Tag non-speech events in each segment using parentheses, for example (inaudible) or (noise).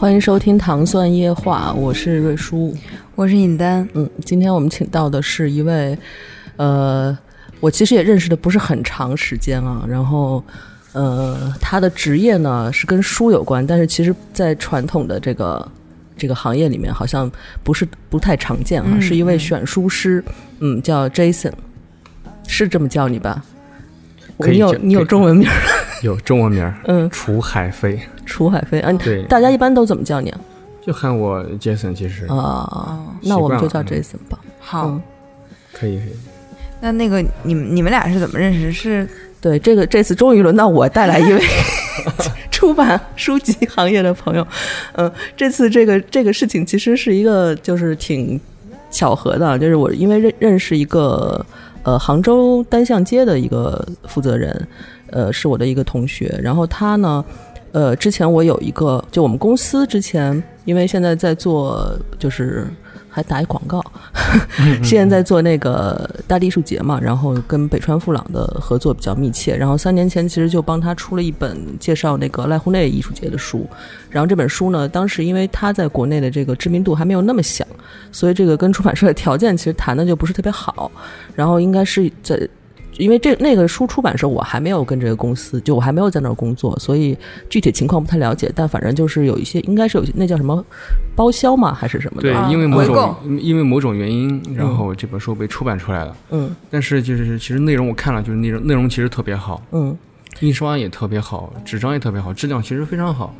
欢迎收听《糖蒜夜话》，我是瑞叔，我是尹丹。嗯，今天我们请到的是一位，呃，我其实也认识的不是很长时间啊。然后，呃，他的职业呢是跟书有关，但是其实，在传统的这个这个行业里面，好像不是不太常见啊。嗯是一位选书师，嗯，叫 Jason，是这么叫你吧？可以叫你有你有中文名儿？(laughs) 有中文名儿，嗯，楚海飞，楚海飞啊。对，大家一般都怎么叫你啊？就喊我 Jason，其实啊，那我们就叫习惯了 Jason 吧。好，嗯可以可以。那那个你们你们俩是怎么认识？是对，这个这次终于轮到我带来一位 (laughs) 出版书籍行业的朋友。嗯、这次这个这个事情其实是一个就是挺巧合的，就是我因为认认识一个呃杭州单向街的一个负责人，呃是我的一个同学，然后他呢。呃，之前我有一个，就我们公司之前，因为现在在做，就是还打一广告，现在在做那个大地艺术节嘛，然后跟北川富朗的合作比较密切，然后三年前其实就帮他出了一本介绍那个濑户内艺术节的书，然后这本书呢，当时因为他在国内的这个知名度还没有那么响，所以这个跟出版社的条件其实谈的就不是特别好，然后应该是在。因为这那个书出版时候，我还没有跟这个公司，就我还没有在那儿工作，所以具体情况不太了解。但反正就是有一些，应该是有些那叫什么包销嘛，还是什么的？对啊，因为某种因为某种原因，然后这本书被出版出来了。嗯但是就是其实内容我看了，就是内容内容其实特别好，嗯印刷也特别好，纸张也特别好，质量其实非常好。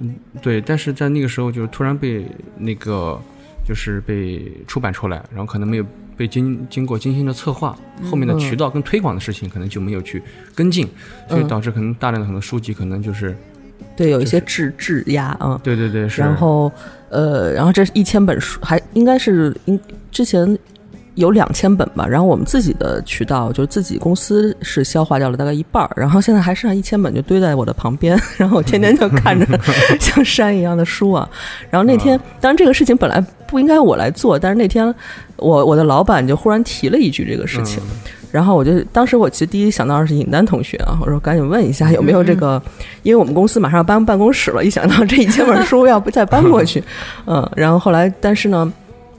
嗯，对。但是在那个时候，就是突然被那个就是被出版出来，然后可能没有被经经过精心的策划，后面的渠道跟推广的事情可能就没有去跟进，所以嗯导致可能大量的很多书籍可能就是对，有一些质质押啊。对对对是。然后呃，然后这一千本书还应该是应之前有两千本吧，然后我们自己的渠道就是自己公司是消化掉了大概一半儿，然后现在还剩下一千本就堆在我的旁边，(laughs) 然后我天天就看着 (laughs) 像山一样的书啊。然后那天，当然这个事情本来不应该我来做，但是那天我我的老板就忽然提了一句这个事情。然后我就当时我其实第一想到的是尹丹同学啊，我说赶紧问一下有没有这个，因为我们公司马上要搬办公室了，一想到这一千本书要不再搬过去，嗯，(laughs) 然后后来但是呢，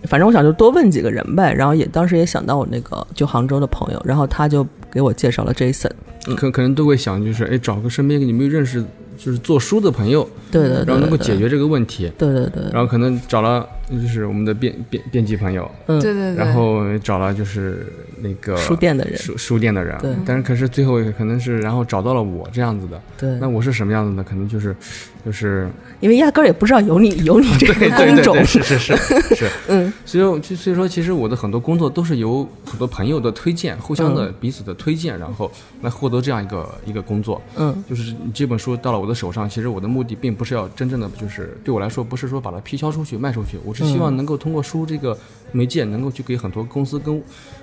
反正我想就多问几个人呗，然后也当时也想到我那个就杭州的朋友，然后他就给我介绍了 Jason，可可能都会想，就是哎，找个身边你没有认识，就是做书的朋友，对对对，然后能够解决这个问题。对对对，然后可能找了就是我们的编编编辑朋友，嗯，对对对，然后找了就是那个书店的人，书书店的人，对。但是可是最后可能是然后找到了我这样子的，对，那我是什么样子呢？可能就是就是因为压根儿也不知道有你 (laughs) 有你这个工种。是是是是，(laughs) 嗯，所以就所以说，其实我的很多工作都是由很多朋友的推荐，互相的彼此的推荐，然后来获得这样一个一个工作。嗯。就是这本书到了我的手上，其实我的目的并不是要真正的，就是对我来说，不是说把它批销出去卖出去，我是希望能够通过书这个媒介，能够去给很多公司跟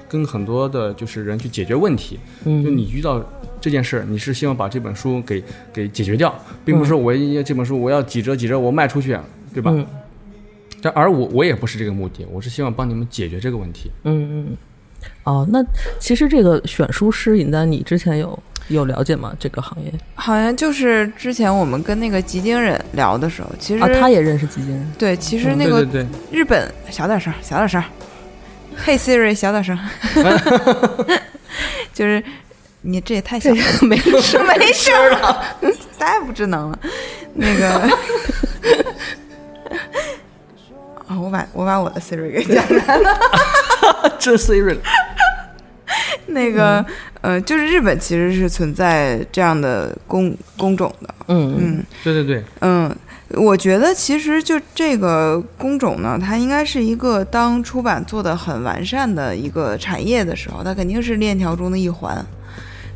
跟很多的就是人去解决问题。嗯，就你遇到这件事儿，你是希望把这本书给给解决掉，并不是说我一这本书我要几折几折我卖出去，对吧？嗯但而我我也不是这个目的，我是希望帮你们解决这个问题。嗯嗯，哦，那其实这个选书师尹丹，你之前有有了解吗？这个行业好像就是之前我们跟那个吉京人聊的时候，其实、啊，他也认识吉金人，对，其实那个对对对，日本小点声，小点声，Hey Siri，小点声，(laughs) 就是你这也太小了，没事 (laughs) 没事儿了，太不智能了。那个 (laughs) 啊、我把我把我的 Siri 给讲来了。这 Siri 那个、呃，就是日本其实是存在这样的工工种的，嗯嗯嗯对对对，嗯。我觉得其实就这个工种呢，它应该是一个当出版做的很完善的一个产业的时候，它肯定是链条中的一环。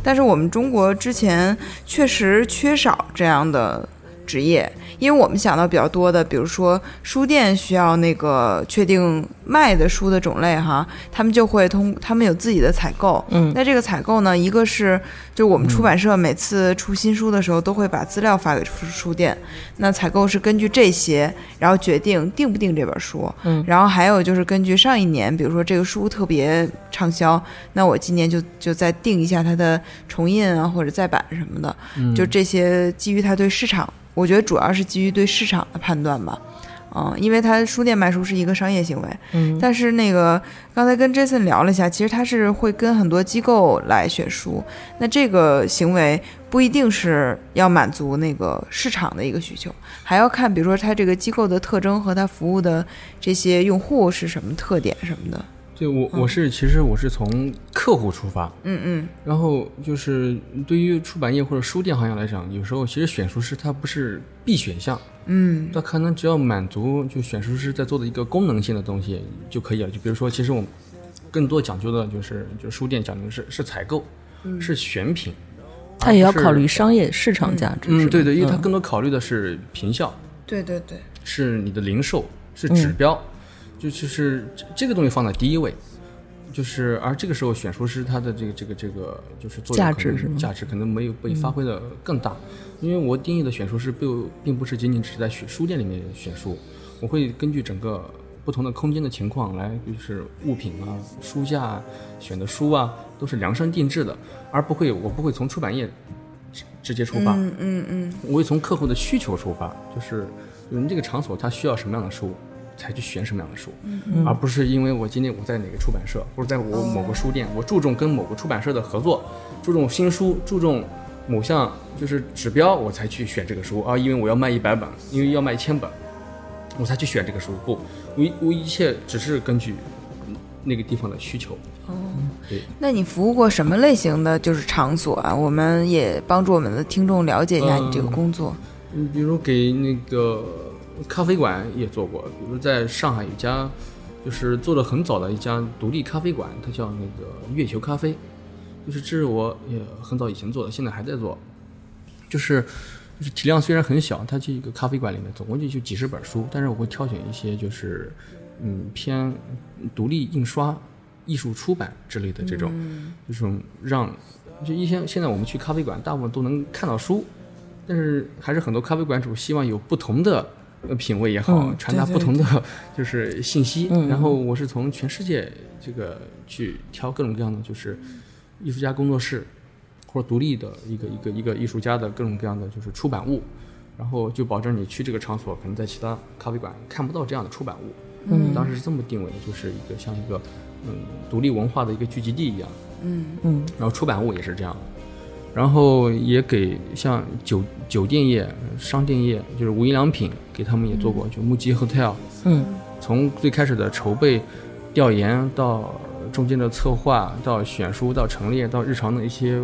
但是我们中国之前确实缺少这样的职业，因为我们想到比较多的，比如说书店需要那个确定卖的书的种类哈，他们就会通，他们有自己的采购。嗯。那这个采购呢，一个是就我们出版社每次出新书的时候，都会把资料发给书书店，那采购是根据这些，然后决定定不定这本书。嗯。然后还有就是根据上一年，比如说这个书特别畅销，那我今年就就再定一下它的重印啊或者再版什么的，嗯。就这些基于它对市场，我觉得主要是基于对市场的判断吧。嗯，因为它书店卖书是一个商业行为，嗯但是那个刚才跟 Jason 聊了一下，其实他是会跟很多机构来选书，那这个行为不一定是要满足那个市场的一个需求，还要看比如说他这个机构的特征和他服务的这些用户是什么特点什么的。对我我是其实我是从客户出发，嗯嗯。然后就是对于出版业或者书店行业来讲，有时候其实选书师他不是必选项，嗯。他可能只要满足就选书师在做的一个功能性的东西就可以了。就比如说，其实我们更多讲究的就是，就书店讲究的是是采购，是选品，他也要考虑商业市场价值。嗯，对对，因为它嗯。更多考虑的是平效，对对对，是你的零售，是指标，就就是这这个东西放在第一位。就是，而这个时候选书师他的这个这个这个就是作用价值是价值可能没有被发挥的更大，因为我定义的选书师并并不是仅仅只是在选书店里面选书，我会根据整个不同的空间的情况来，就是物品啊、书架啊、选的书啊，都是量身定制的，而不会我不会从出版业直直接出发，嗯嗯嗯。我会从客户的需求出发，就是你这个场所它需要什么样的书，才去选什么样的书，而不是因为我今天我在哪个出版社，或者在我某个书店，我注重跟某个出版社的合作，注重新书，注重某项就是指标，我才去选这个书啊，因为我要卖一百本，因为要卖一千本，我才去选这个书。不，我一我一切只是根据那个地方的需求。哦，对那你服务过什么类型的就是场所啊？我们也帮助我们的听众了解一下你这个工作。嗯，比如给那个咖啡馆也做过，比如在上海有一家，就是做的很早的一家独立咖啡馆，它叫那个月球咖啡，就是这是我也很早以前做的，现在还在做，就是就是体量虽然很小，它这一个咖啡馆里面总共就就几十本书，但是我会挑选一些就是嗯偏独立印刷、艺术出版之类的这种，就是让就一些现在我们去咖啡馆大部分都能看到书，但是还是很多咖啡馆主希望有不同的呃品味也好，嗯传达不同的 (laughs) 就是信息。嗯然后我是从全世界这个去挑各种各样的就是艺术家工作室或者独立的一个一个一个艺术家的各种各样的就是出版物，然后就保证你去这个场所可能在其他咖啡馆看不到这样的出版物。嗯当时是这么定位的，就是一个像一个嗯独立文化的一个聚集地一样。嗯嗯然后出版物也是这样的，然后也给像酒酒店业、商店业，就是无印良品，给他们也做过，就木吉 Hotel，嗯。从最开始的筹备、调研到中间的策划，到选书，到陈列，到日常的一些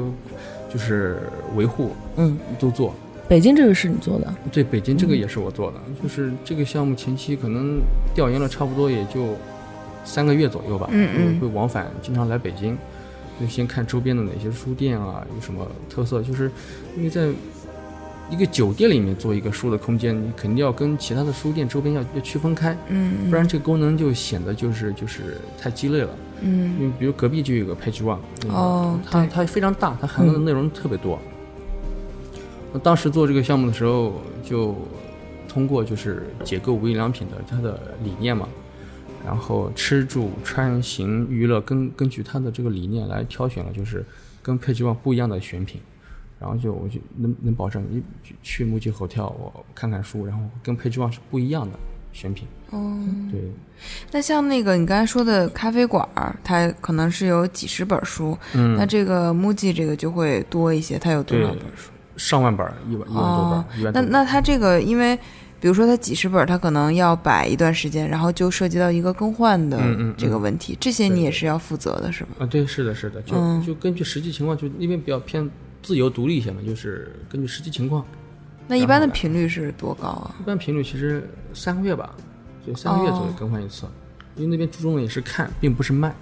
就是维护嗯，都做。北京这个是你做的，对，北京这个也是我做的，就是这个项目前期可能调研了差不多也就三个月左右吧，嗯嗯。会往返经常来北京，就先看周边的哪些书店啊有什么特色，就是因为在一个酒店里面做一个书的空间，你肯定要跟其他的书店周边要要区分开，嗯，不然这个功能就显得就是就是太鸡肋了。嗯因为比如隔壁就有个 Page One，那个哦它它非常大，它涵盖的内容特别多。那当时做这个项目的时候，就通过就是解构无印良品的它的理念嘛，然后吃住穿行娱乐根根据他的这个理念来挑选了就是跟 Page One 不一样的选品，然后就我就能能保证一去去木吉 hotel 我看看书，然后跟 Page One 是不一样的选品。哦，对，那像那个你刚才说的咖啡馆儿，它可能是有几十本书，嗯，那这个 MUJI 这个就会多一些，它有多少对本书？上万本儿，一万一万多本哦儿，一万多本。那那它这个，因为比如说它几十本儿，它可能要摆一段时间，然后就涉及到一个更换的这个问题，这些你也是要负责的，是吗？啊，对，是的，是的，就、嗯。就根据实际情况，就那边比较偏自由独立一些嘛，就是根据实际情况，那一般的频率是多高啊？一般频率其实三个月吧，就三个月左右哦更换一次，因为那边注重的也是看，并不是卖。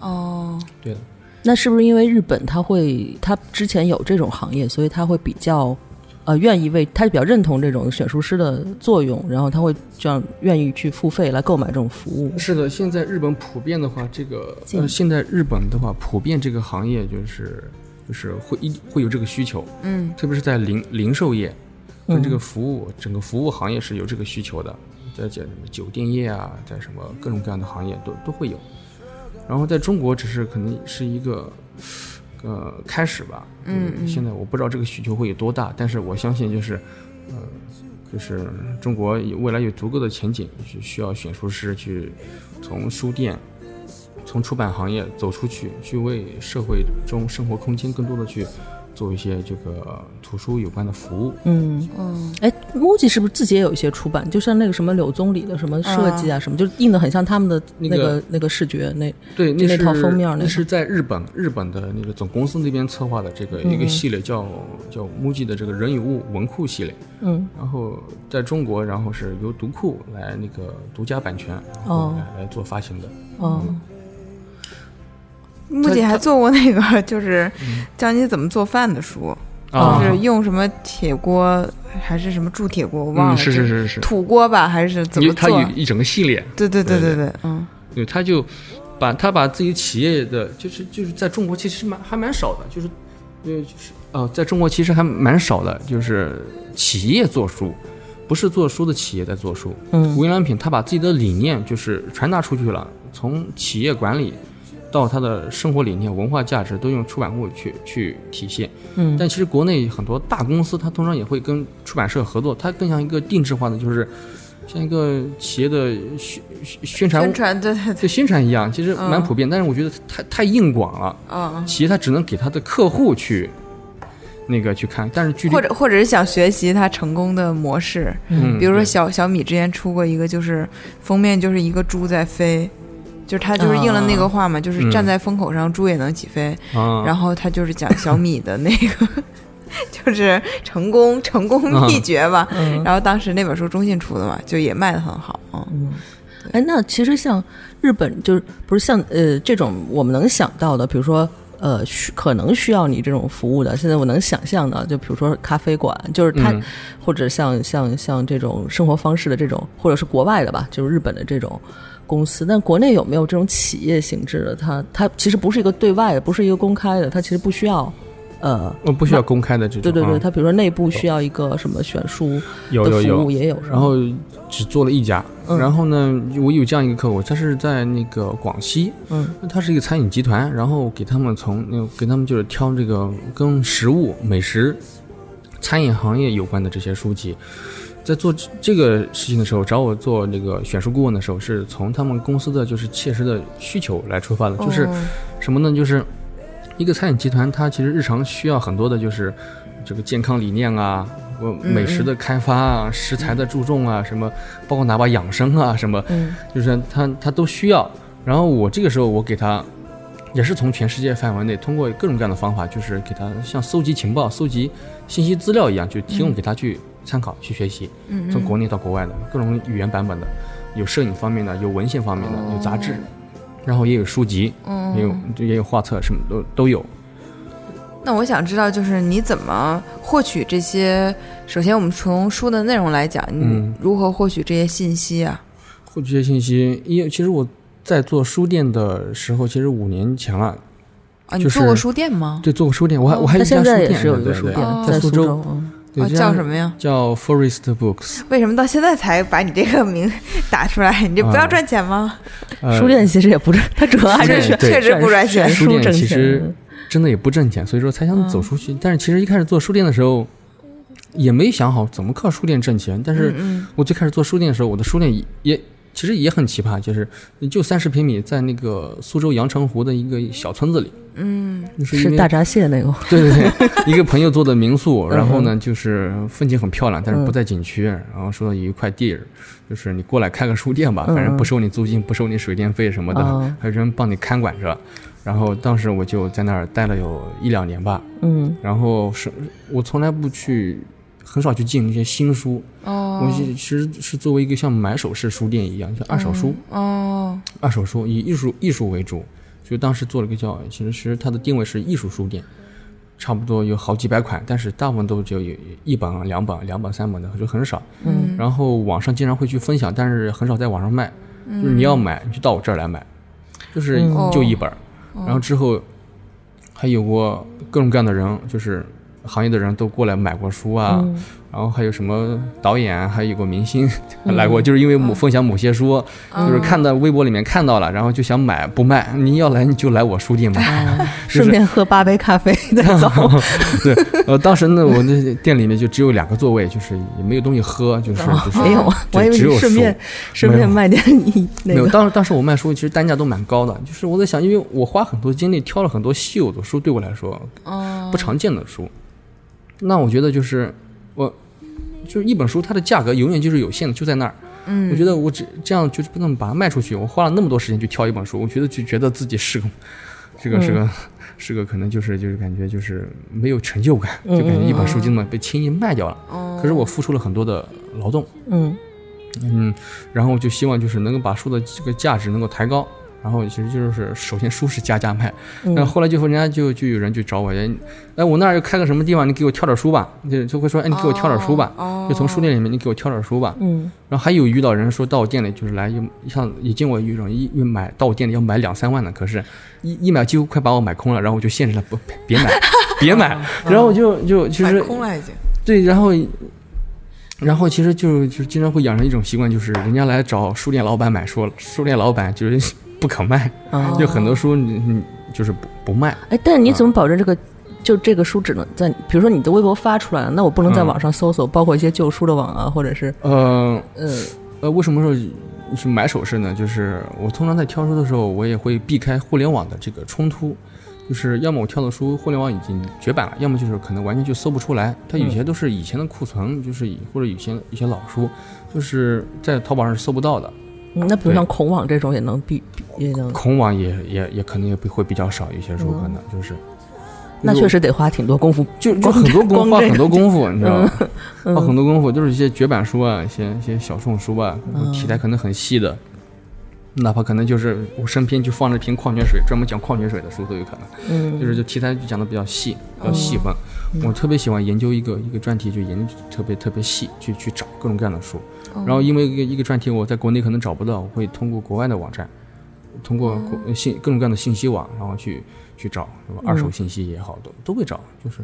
哦，对。的，那是不是因为日本它会，它之前有这种行业，所以它会比较，呃，愿意为他比较认同这种选书师的作用，然后他会这样愿意去付费来购买这种服务。是的，现在日本普遍的话，这个呃，现在日本的话，普遍这个行业就是就是会一会有这个需求，嗯特别是在零零售业跟嗯这个服务、整个服务行业是有这个需求的，在讲什么酒店业啊，在什么各种各样的行业都都会有。然后在中国只是可能是一个呃开始吧，嗯嗯现在我不知道这个需求会有多大，但是我相信就是呃就是中国有未来有足够的前景，是需要选书师去从书店。从出版行业走出去，去为社会中生活空间更多的去做一些这个图书有关的服务。嗯，嗯哎，MUJI 是不是自己也有一些出版？就像那个什么柳宗理的什么设计啊，什么，就印的很像他们的那那个个那个视觉那对，那是那套封面那那是在日本日本的那个总公司那边策划的这个嗯一个系列叫叫 MUJI 的这个人与物文库系列。嗯然后在中国，然后是由读库来那个独家版权，然后哦来来做发行的。哦木姐还做过那个，就是嗯。教你怎么做饭的书，啊。就是用什么铁锅还是什么铸铁锅，我忘了，嗯，是是是是是，土锅吧，还是怎么因为它有做？一整个系列，对对对对对对，嗯。对，他就把他把自己企业的，就是就是在中国其实蛮还蛮少的，就是呃就是呃，在中国其实还蛮少的，就是企业做书，不是做书的企业在做书。嗯。无印良品他把自己的理念就是传达出去了，从企业管理到他的生活理念、文化价值都用出版物去去体现。嗯但其实国内很多大公司，它通常也会跟出版社合作，它更像一个定制化的，就是像一个企业的宣宣宣传宣传对对对，宣传一样，其实蛮嗯普遍，但是我觉得太太硬广了。嗯企业它只能给它的客户去那个去看，但是具嗯，体或者或者是想学习它成功的模式，嗯，比如说小小米之前出过一个，就是封面就是一个猪在飞。就是他就是应了那个话嘛，就是嗯站在风口上，猪也能起飞。啊，然后他就是讲小米的那个，(laughs) 就是成功成功秘诀吧。嗯然后当时那本书中信出的嘛，就也卖的很好。嗯，嗯，哎，那其实像日本，就是不是像呃这种我们能想到的，比如说呃需可能需要你这种服务的，现在我能想象的，就比如说咖啡馆，就是它、嗯或者像像像这种生活方式的这种，或者是国外的吧，就是日本的这种。公司，但国内有没有这种企业性质的？它它其实不是一个对外的，不是一个公开的，它其实不需要，呃，呃不需要公开的这种，对对对，啊。它比如说内部需要一个什么选书的有有有，服务也有，然后只做了一家，嗯。然后呢，我有这样一个客户，他是在那个广西，嗯。他是一个餐饮集团，然后给他们从那个给他们就是挑这个跟食物、美食、餐饮行业有关的这些书籍。在做这这个事情的时候，找我做那个选书顾问的时候，是从他们公司的就是切实的需求来出发的，就是哦什么呢？就是一个餐饮集团，它其实日常需要很多的就是这个健康理念啊，呃嗯美食的开发啊，食材的注重啊，什么包括哪怕养生啊，什么嗯就是它它都需要。然后我这个时候我给他，也是从全世界范围内通过各种各样的方法，就是给他像搜集情报、搜集信息资料一样，就提供给他去参考、去学习。嗯从国内到国外的各种语言版本的，有摄影方面的，有文献方面的，有杂志，然后也有书籍，嗯也有也有画册，什么都都有。那我想知道，就是你怎么获取这些？首先，我们从书的内容来讲，你嗯如何获取这些信息啊？获取这些信息，因为其实我在做书店的时候，其实五年前了，啊，你做过书店吗？对，做过书店，我还、哦我还有他一家书店，有一个书店哦在苏州，嗯叫什么呀？叫 Forest Books，为什么到现在才把你这个名打出来？你这不要啊赚钱吗？呃书店其实也不赚，它主要还是确实不赚钱书店其实。真的也不挣钱，所以说才想走嗯出去。但是其实一开始做书店的时候，也没想好怎么靠书店挣钱。但是嗯我最开始做书店的时候，我的书店也也其实也很奇葩，就是就三十平米，在那个苏州阳澄湖的一个小村子里，嗯就是大闸蟹那个，(laughs) 对对对，一个朋友做的民宿，嗯然后呢，就是风景很漂亮，但是不嗯在景区。然后说有一块地儿，就是你过来开个书店吧，嗯。反正不收你租金，不收你水电费什么的，哦。还有人帮你看管着。然后当时我就在那儿待了有一两年吧，嗯。然后是我从来不去，很少去进那些新书，哦。我是其实是作为一个像买手式书店一样，像二手书，哦。二手书以艺术艺术为主，所以当时做了个叫，其实是它的定位是艺术书店，差不多有好几百款，但是大部分都只有一本、两本、两本、三本的，就很少。嗯。然后网上经常会去分享，但是很少在网上卖。就是你要买，你就到我这儿来买，就是嗯。就一本儿。然后之后还有过各种各样的人，就是行业的人都过来买过书啊。嗯。然后还有什么导演，还有个明星 (laughs) 来过，就是因为某分享某些书，就是看到微博里面看到了，然后就想买不卖，你要来你就来我书店买。啊 (laughs) 顺便喝八杯咖啡再走。(laughs) 对，呃，当时呢，我那店里面就只有两个座位，就是也没有东西喝，就是就是没有，我还以为只有书。你顺便顺便卖点你那没有，当时当时我卖书其实单价都蛮高的，就是我在想，因为我花很多精力挑了很多稀有的书，对我来说不常见的书，那我觉得就是我就是一本书，它的价格永远就是有限的，就在那儿。嗯我觉得我只这样就是不能把它卖出去，我花了那么多时间去挑一本书，我觉得就觉得自己是个是个是个、是个可能就是就是感觉就是没有成就感，就感觉一本书就这么被轻易卖掉了。可是我付出了很多的劳动，嗯嗯，然后就希望就是能够把书的这个价值能够抬高。然后其实就是首先书是加价卖，嗯然后后来就人家就就有人就找我，哎，哎我那儿又开个什么地方，你给我挑点书吧，就就会说，哎你给我挑点书吧，哦就从书店里面你给我挑点书吧。嗯然后还有遇到人说到我店里就是来，又像也见过有一种一一买到我店里要买两三万的，可是一一买几乎快把我买空了，然后我就限制他不别买 (laughs) 别买，然后我就就其买实空了已经。对，然后然后其实就就经常会养成一种习惯，就是人家来找书店老板买书，书店老板就是不可卖，啊就很多书你你就是不不卖。哎，但是你怎么保证这个？就这个书只能在，比如说你的微博发出来了，那我不能在嗯网上搜索，包括一些旧书的网啊，或者是呃呃，呃，为什么说是买首饰呢？就是我通常在挑书的时候，我也会避开互联网的这个冲突。就是要么我挑的书互联网已经绝版了，要么就是可能完全就搜不出来。它有些都是以前的库存，就是以或者以前一些老书，就是在淘宝上是搜不到的。嗯那比如像孔网这种也能比，也能，孔网也也也可能也会比较少，一些书可能就是。那确实得花挺多功夫。就就很多功光这个花很多功夫，你知道吗？嗯花很多功夫，就是一些绝版书啊，一些一些小众书啊，嗯题材可能很细的，哪怕可能就是我身边就放着瓶矿泉水，专门讲矿泉水的书都有可能。嗯，就是就题材就讲的比较细，比较细分。我特别喜欢研究一个一个专题，就研究特别特别细，去去找各种各样的书。然后因为一个一个专题我在国内可能找不到，我会通过国外的网站，通过国信各种各样的信息网，然后去去找，什么？二手信息也好，都都会找。就是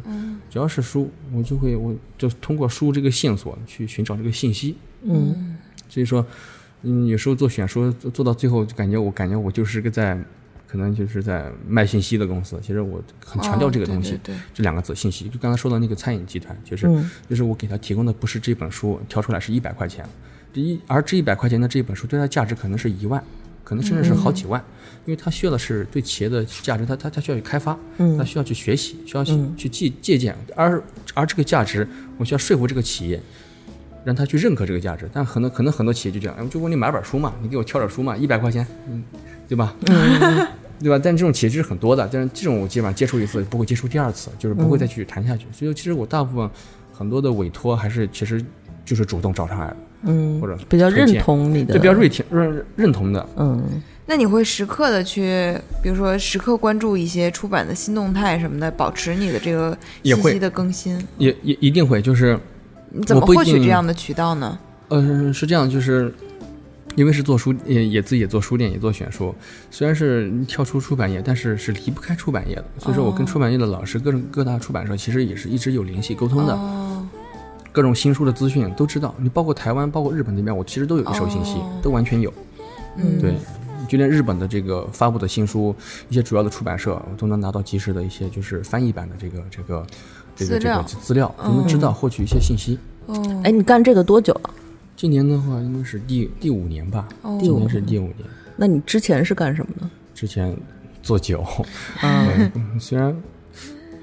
只要是书，我就会我就通过书这个线索去寻找这个信息。嗯所以说，嗯，有时候做选书做做到最后，就感觉我感觉我就是个在，可能就是在卖信息的公司。其实我很强调这个东西，哦对对对这两个字信息。就刚才说的那个餐饮集团，就是、嗯就是我给他提供的不是这本书挑出来是一百块钱，这一而这一百块钱的这一本书对它价值可能是一万。可能甚至是好几万，因为他需要的是对企业的价值，他他他需要去开发，嗯他需要去学习，需要去、去借借鉴，而而这个价值，我需要说服这个企业，让他去认可这个价值。但很多可能很多企业就这样，哎，就问你买本书嘛，你给我挑点书嘛，一百块钱，嗯，对吧？嗯对吧？但这种企业是很多的，但是这种我基本上接触一次不会接触第二次，就是不会再去谈下去。所以其实我大部分很多的委托还是其实就是主动找上来的，嗯，或者比较认同你的，就比较认同认认同的。嗯那你会时刻的去，比如说时刻关注一些出版的新动态什么的，保持你的这个信息的更新。也也一定会，就是你怎么获取这样的渠道呢？呃，是这样，就是因为是做书，也也自己也做书店，也做选书。虽然是跳出出版业，但是是离不开出版业的。所以说我跟出版业的老师、各种各大出版社其实也是一直有联系沟通的。哦，各种新书的资讯都知道，你包括台湾、包括日本那边，我其实都有一手信息，哦都完全有。嗯，对，就连日本的这个发布的新书，一些主要的出版社，我都能拿到及时的一些就是翻译版的这个这个这个这个资料，都能知道获取一些信息。哦，哎，你干这个多久了？今年的话，应该是第第五年吧，哦。今年是第五年。那你之前是干什么的？之前做酒，(laughs) 嗯，嗯虽然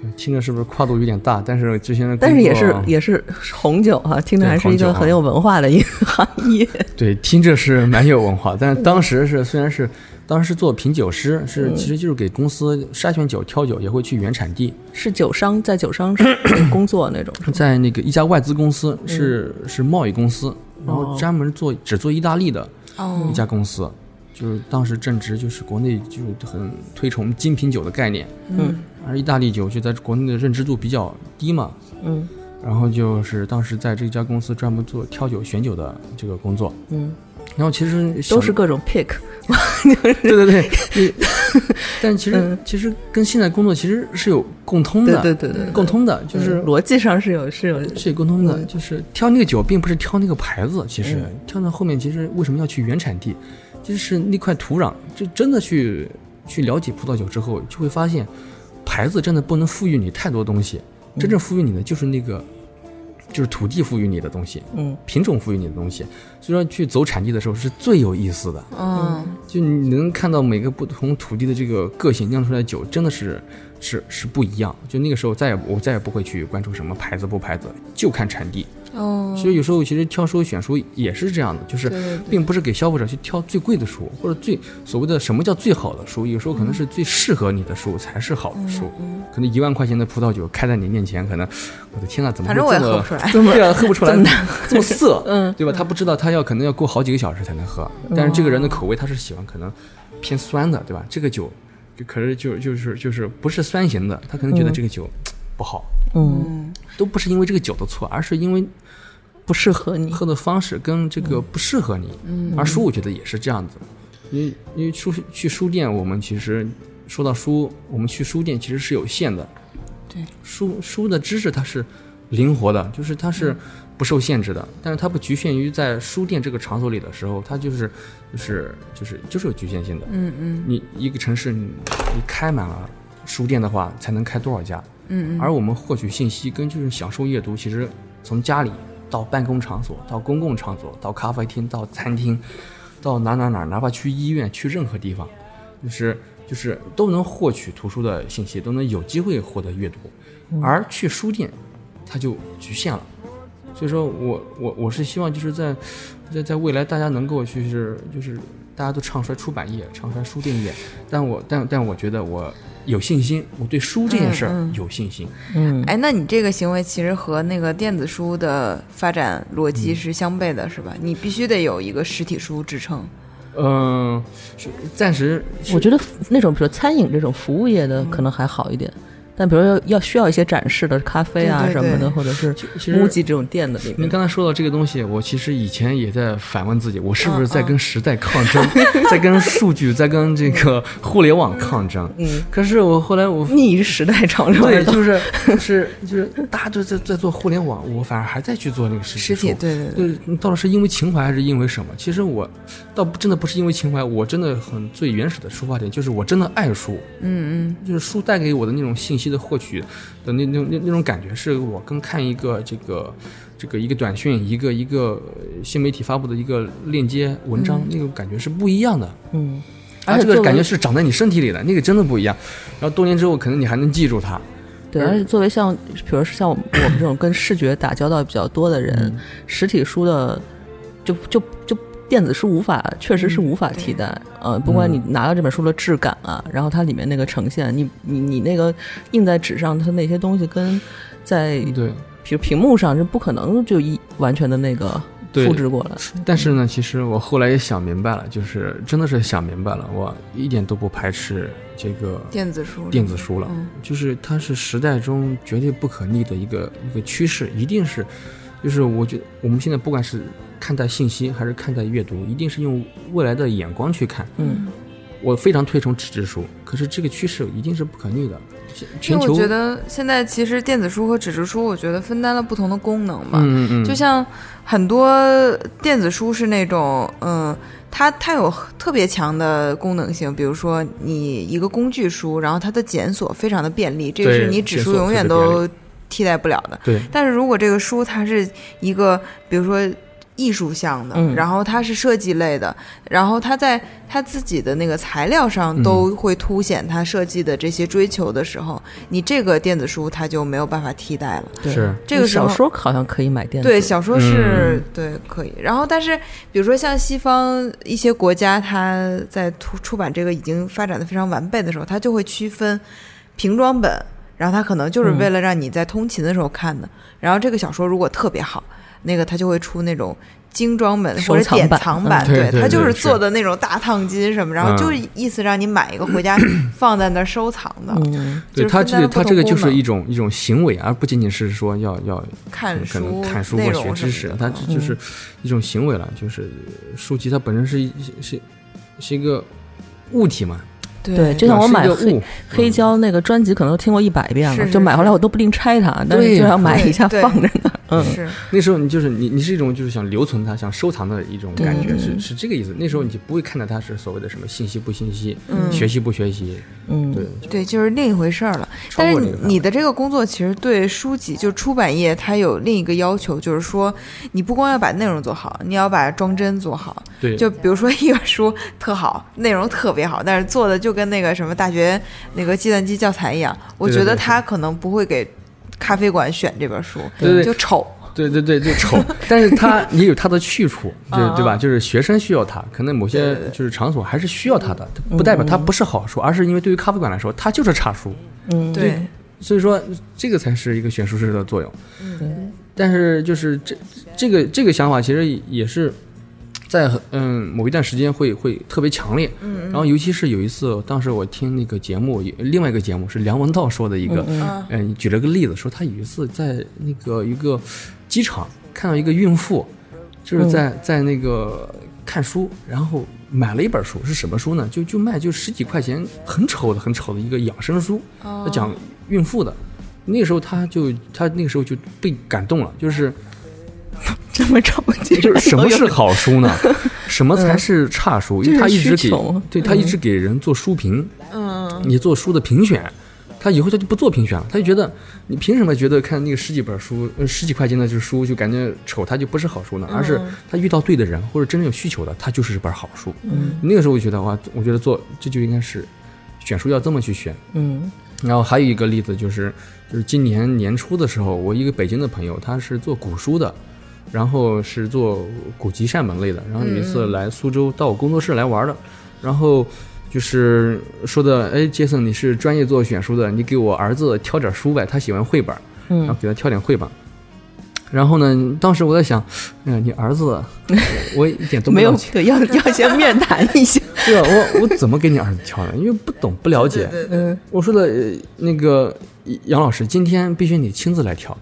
呃听着是不是跨度有点大，但是之前的但是也是也是红酒哈、听着还是一个很有文化的一个行业。(laughs) 对听着是蛮有文化，但是当时是虽然是当时是做品酒师，是嗯其实就是给公司筛选酒、挑酒，也会去原产地，是酒商在酒商 (clears throat) 工作那种，在那个一家外资公司，是是贸易公司，然后哦。专门做只做意大利的哦。一家公司。就是当时正值就是国内就很推崇精品酒的概念，嗯而意大利酒就在国内的认知度比较低嘛，嗯。然后就是当时在这家公司专门做挑酒选酒的这个工作，嗯，然后其实都是各种 pick，(laughs) (laughs) 对对对，(laughs) 也 (laughs) 但其实、嗯。其实跟现在工作其实是有共通的，对对对对，共通的，就是嗯逻辑上是有是有是有共通的，嗯。就是挑那个酒，并不是挑那个牌子，其实、嗯。挑到后面，其实为什么要去原产地，就是那块土壤，就真的去去了解葡萄酒之后，就会发现，牌子真的不能赋予你太多东西，嗯真正赋予你的就是那个，就是土地赋予你的东西，嗯品种赋予你的东西，所以说去走产地的时候是最有意思的。嗯就你能看到每个不同土地的这个个性酿出来的酒，真的是是是不一样。就那个时候再也我再也不会去关注什么牌子不牌子，就看产地。哦，所以有时候其实挑书选书也是这样的，就是并不是给消费者去挑最贵的书，或者最所谓的什么叫最好的书，有时候可能是最适合你的书才是好的书。嗯可能一万块钱的葡萄酒开在你面前，可能我的天呐，怎么反正我也会这么喝不出来。这么对啊，(laughs) 喝不出来，这么涩，(laughs) 嗯对吧？他不知道他要可能要过好几个小时才能喝，但是这个人的口味他是喜欢可能偏酸的，对吧？这个酒就可是就就是就是不是酸型的，他可能觉得这个酒不好，嗯嗯都不是因为这个酒的错，而是因为不适合你，喝的方式跟这个不适合你。嗯。而书我觉得也是这样子，因为因为书去书店，我们其实说到书，我们去书店其实是有限的。对，书书的知识它是灵活的，就是它是不受限制的，但是它不局限于在书店这个场所里的时候，它就是就是就是就是有局限性的。嗯嗯。你一个城市你你开满了书店的话，才能开多少家？嗯嗯，而我们获取信息跟就是享受阅读，其实从家里到办公场所，到公共场所，到咖啡厅，到餐厅，到哪哪哪，哪怕去医院，去任何地方，就是就是都能获取图书的信息，都能有机会获得阅读。而去书店，它就局限了。所以说我我我是希望就是在在在未来大家能够去是就是大家都唱衰出版业，唱衰书店业，但我但但我觉得我有信心，我对书这件事儿有信心。嗯哎，那你这个行为其实和那个电子书的发展逻辑嗯是相悖的，是吧？你必须得有一个实体书支撑。嗯、是暂时我觉得那种比如餐饮这种服务业的可能还好一点，但比如要要需要一些展示的咖啡啊什么的，或者是其实 MUJI 这种店的里您面，刚才说到这个东西，我其实以前也在反问自己，我是不是在嗯嗯跟时代抗争，(laughs) 在跟数据，在跟这个互联网抗争？嗯，(laughs) 可是我后来我逆时代潮流对，就是 (laughs) 就是就是大家都在在做互联网，我反而还在去做那个实体实体，书对对对，到底是因为情怀还是因为什么？其实我倒不真的不是因为情怀，我真的很最原始的出发点就是我真的爱书，嗯就是书带给我的那种信息的获取的那那那那种感觉，是我跟看一个这个这个一个短讯，一个一个呃新媒体发布的一个链接文章，那种感觉是不一样的。嗯，而这个而且作为感觉是长在你身体里的，那个真的不一样。然后多年之后，可能你还能记住它。对，而而且作为像比如像我们我们这种跟视觉打交道比较多的人，嗯实体书的就就就电子书无法，确实是无法替代。呃，不管你拿到这本书的质感啊，然后它里面那个呈现，你你你那个印在纸上，它那些东西跟在对，比如屏幕上，这不可能就一完全的那个复制过来。但是呢，其实我后来也想明白了，就是真的是想明白了，我一点都不排斥这个电子书，电子书了。嗯就是它是时代中绝对不可逆的一个一个趋势，一定是，就是我觉得我们现在不管是看待信息还是看待阅读，一定是用未来的眼光去看。嗯，我非常推崇纸质书，可是这个趋势一定是不可逆的。因全球，为我觉得现在其实电子书和纸质书，我觉得分担了不同的功能嘛。嗯嗯嗯，就像很多电子书是那种，嗯，它它有特别强的功能性，比如说你一个工具书，然后它的检索非常的便利，这个是你纸检索书永远都替代不了的。对但是如果这个书它是一个，比如说艺术向的，嗯。然后它是设计类的，然后它在它自己的那个材料上嗯。都会凸显它设计的这些追求的时候，你这个电子书它就没有办法替代了。对。是。这个时候小说好像可以买电子，对，小说是、嗯。对可以。然后，但是比如说像西方一些国家，它在出出版这个已经发展的非常完备的时候，它就会区分平装本，然后它可能就是嗯。为了让你在通勤的时候看的。然后这个小说如果特别好，那个他就会出那种精装本或者典藏版，嗯对对他就是做的那种大烫金什么，然后嗯。就是意思让你买一个回家 (clears throat) 放在那儿收藏的，嗯，对它这个就是分担了不它这个就是一种一种行为，而不仅仅是说要要看可能书、看书或学知识的，它这就是一种行为了。就是书籍它本身是一是是一个物体嘛，对，就像我买黑黑胶那个专辑，可能都听过一百遍了，是。是就买回来我都不定拆它，但是就想买一下放着呢。嗯，是。那时候你就是你，你是一种就是想留存它、想收藏的一种感觉，是是这个意思。那时候你就不会看待它是所谓的什么信息不信息、嗯。学习不学习，嗯，对，对，就是另一回事儿了。但是你的这个工作其实对书籍，就出版业，它有另一个要求，就是说你不光要把内容做好，你要把装帧做好。对，就比如说一本书特好，内容特别好，但是做的就跟那个什么大学那个计算机教材一样，我觉得他可能不会给咖啡馆选这本书，对对就丑。对对对，就丑，(laughs) 但是它也有它的去处，对嗯对吧？就是学生需要它，可能某些就是场所还是需要它的，不代表它不是好书，而是因为对于咖啡馆来说，它就是差书，嗯，对，所以说这个才是一个选书师的作用。嗯，但是就是这这个这个想法其实也是在嗯某一段时间会会特别强烈，嗯，然后尤其是有一次，当时我听那个节目，另外一个节目是梁文道说的一个，嗯嗯、举了个例子，说他有一次在那个一个机场看到一个孕妇，就是在、在那个看书，然后买了一本书，是什么书呢？就就卖就十几块钱，很丑的很丑的一个养生书，他讲孕妇的。那个时候他就他那个时候就被感动了，就是 (laughs) 这么着急，就是什么是好书呢？(laughs) 什么才是差书？因为他一直给对他一直给人做书评，嗯，你做书的评选，他以后他就不做评选了，他就觉得你凭什么觉得看那个十几本书，呃十几块钱的这书就感觉丑，它就不是好书呢？而是他遇到对的人或者真正有需求的，他就是本好书。嗯那个时候我觉得哇，我觉得做这就应该是选书要这么去选。嗯然后还有一个例子就是，就是今年年初的时候，我一个北京的朋友，他是做古书的，然后是做古籍善本类的，然后有一次来苏州到我工作室来玩的，然后就是说的，哎，杰森你是专业做选书的，你给我儿子挑点书呗，他喜欢绘本，然后嗯给他挑点绘本。然后呢，当时我在想，哎呀，你儿子，我一点都 (laughs) 没有对，要要先面谈一下。(laughs) 对吧？我我怎么给你儿子挑呢？因为不懂不了解。嗯我说的呃那个杨老师，今天必须你亲自来挑。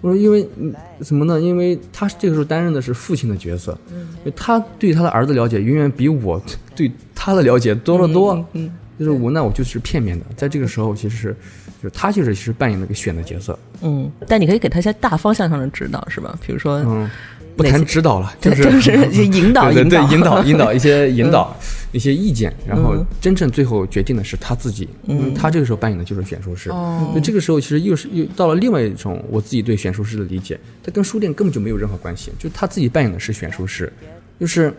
我说因为嗯什么呢？因为他这个时候担任的是父亲的角色，嗯，他对他的儿子了解远远比我对他的了解多得多。嗯就是我那我就是片面的，在这个时候其实是就是他就是其实扮演了个选的角色，嗯，但你可以给他一些大方向上的指导，是吧？比如说，嗯，不谈指导了，就是就是 (laughs) 引导对对对引导引导引导 (laughs) 一些引导一些意见，然后嗯。真正最后决定的是他自己，嗯。他这个时候扮演的就是选书师。哦。所以这个时候其实又是又到了另外一种我自己对选书师的理解，他跟书店根本就没有任何关系，就他自己扮演的是选书师，就是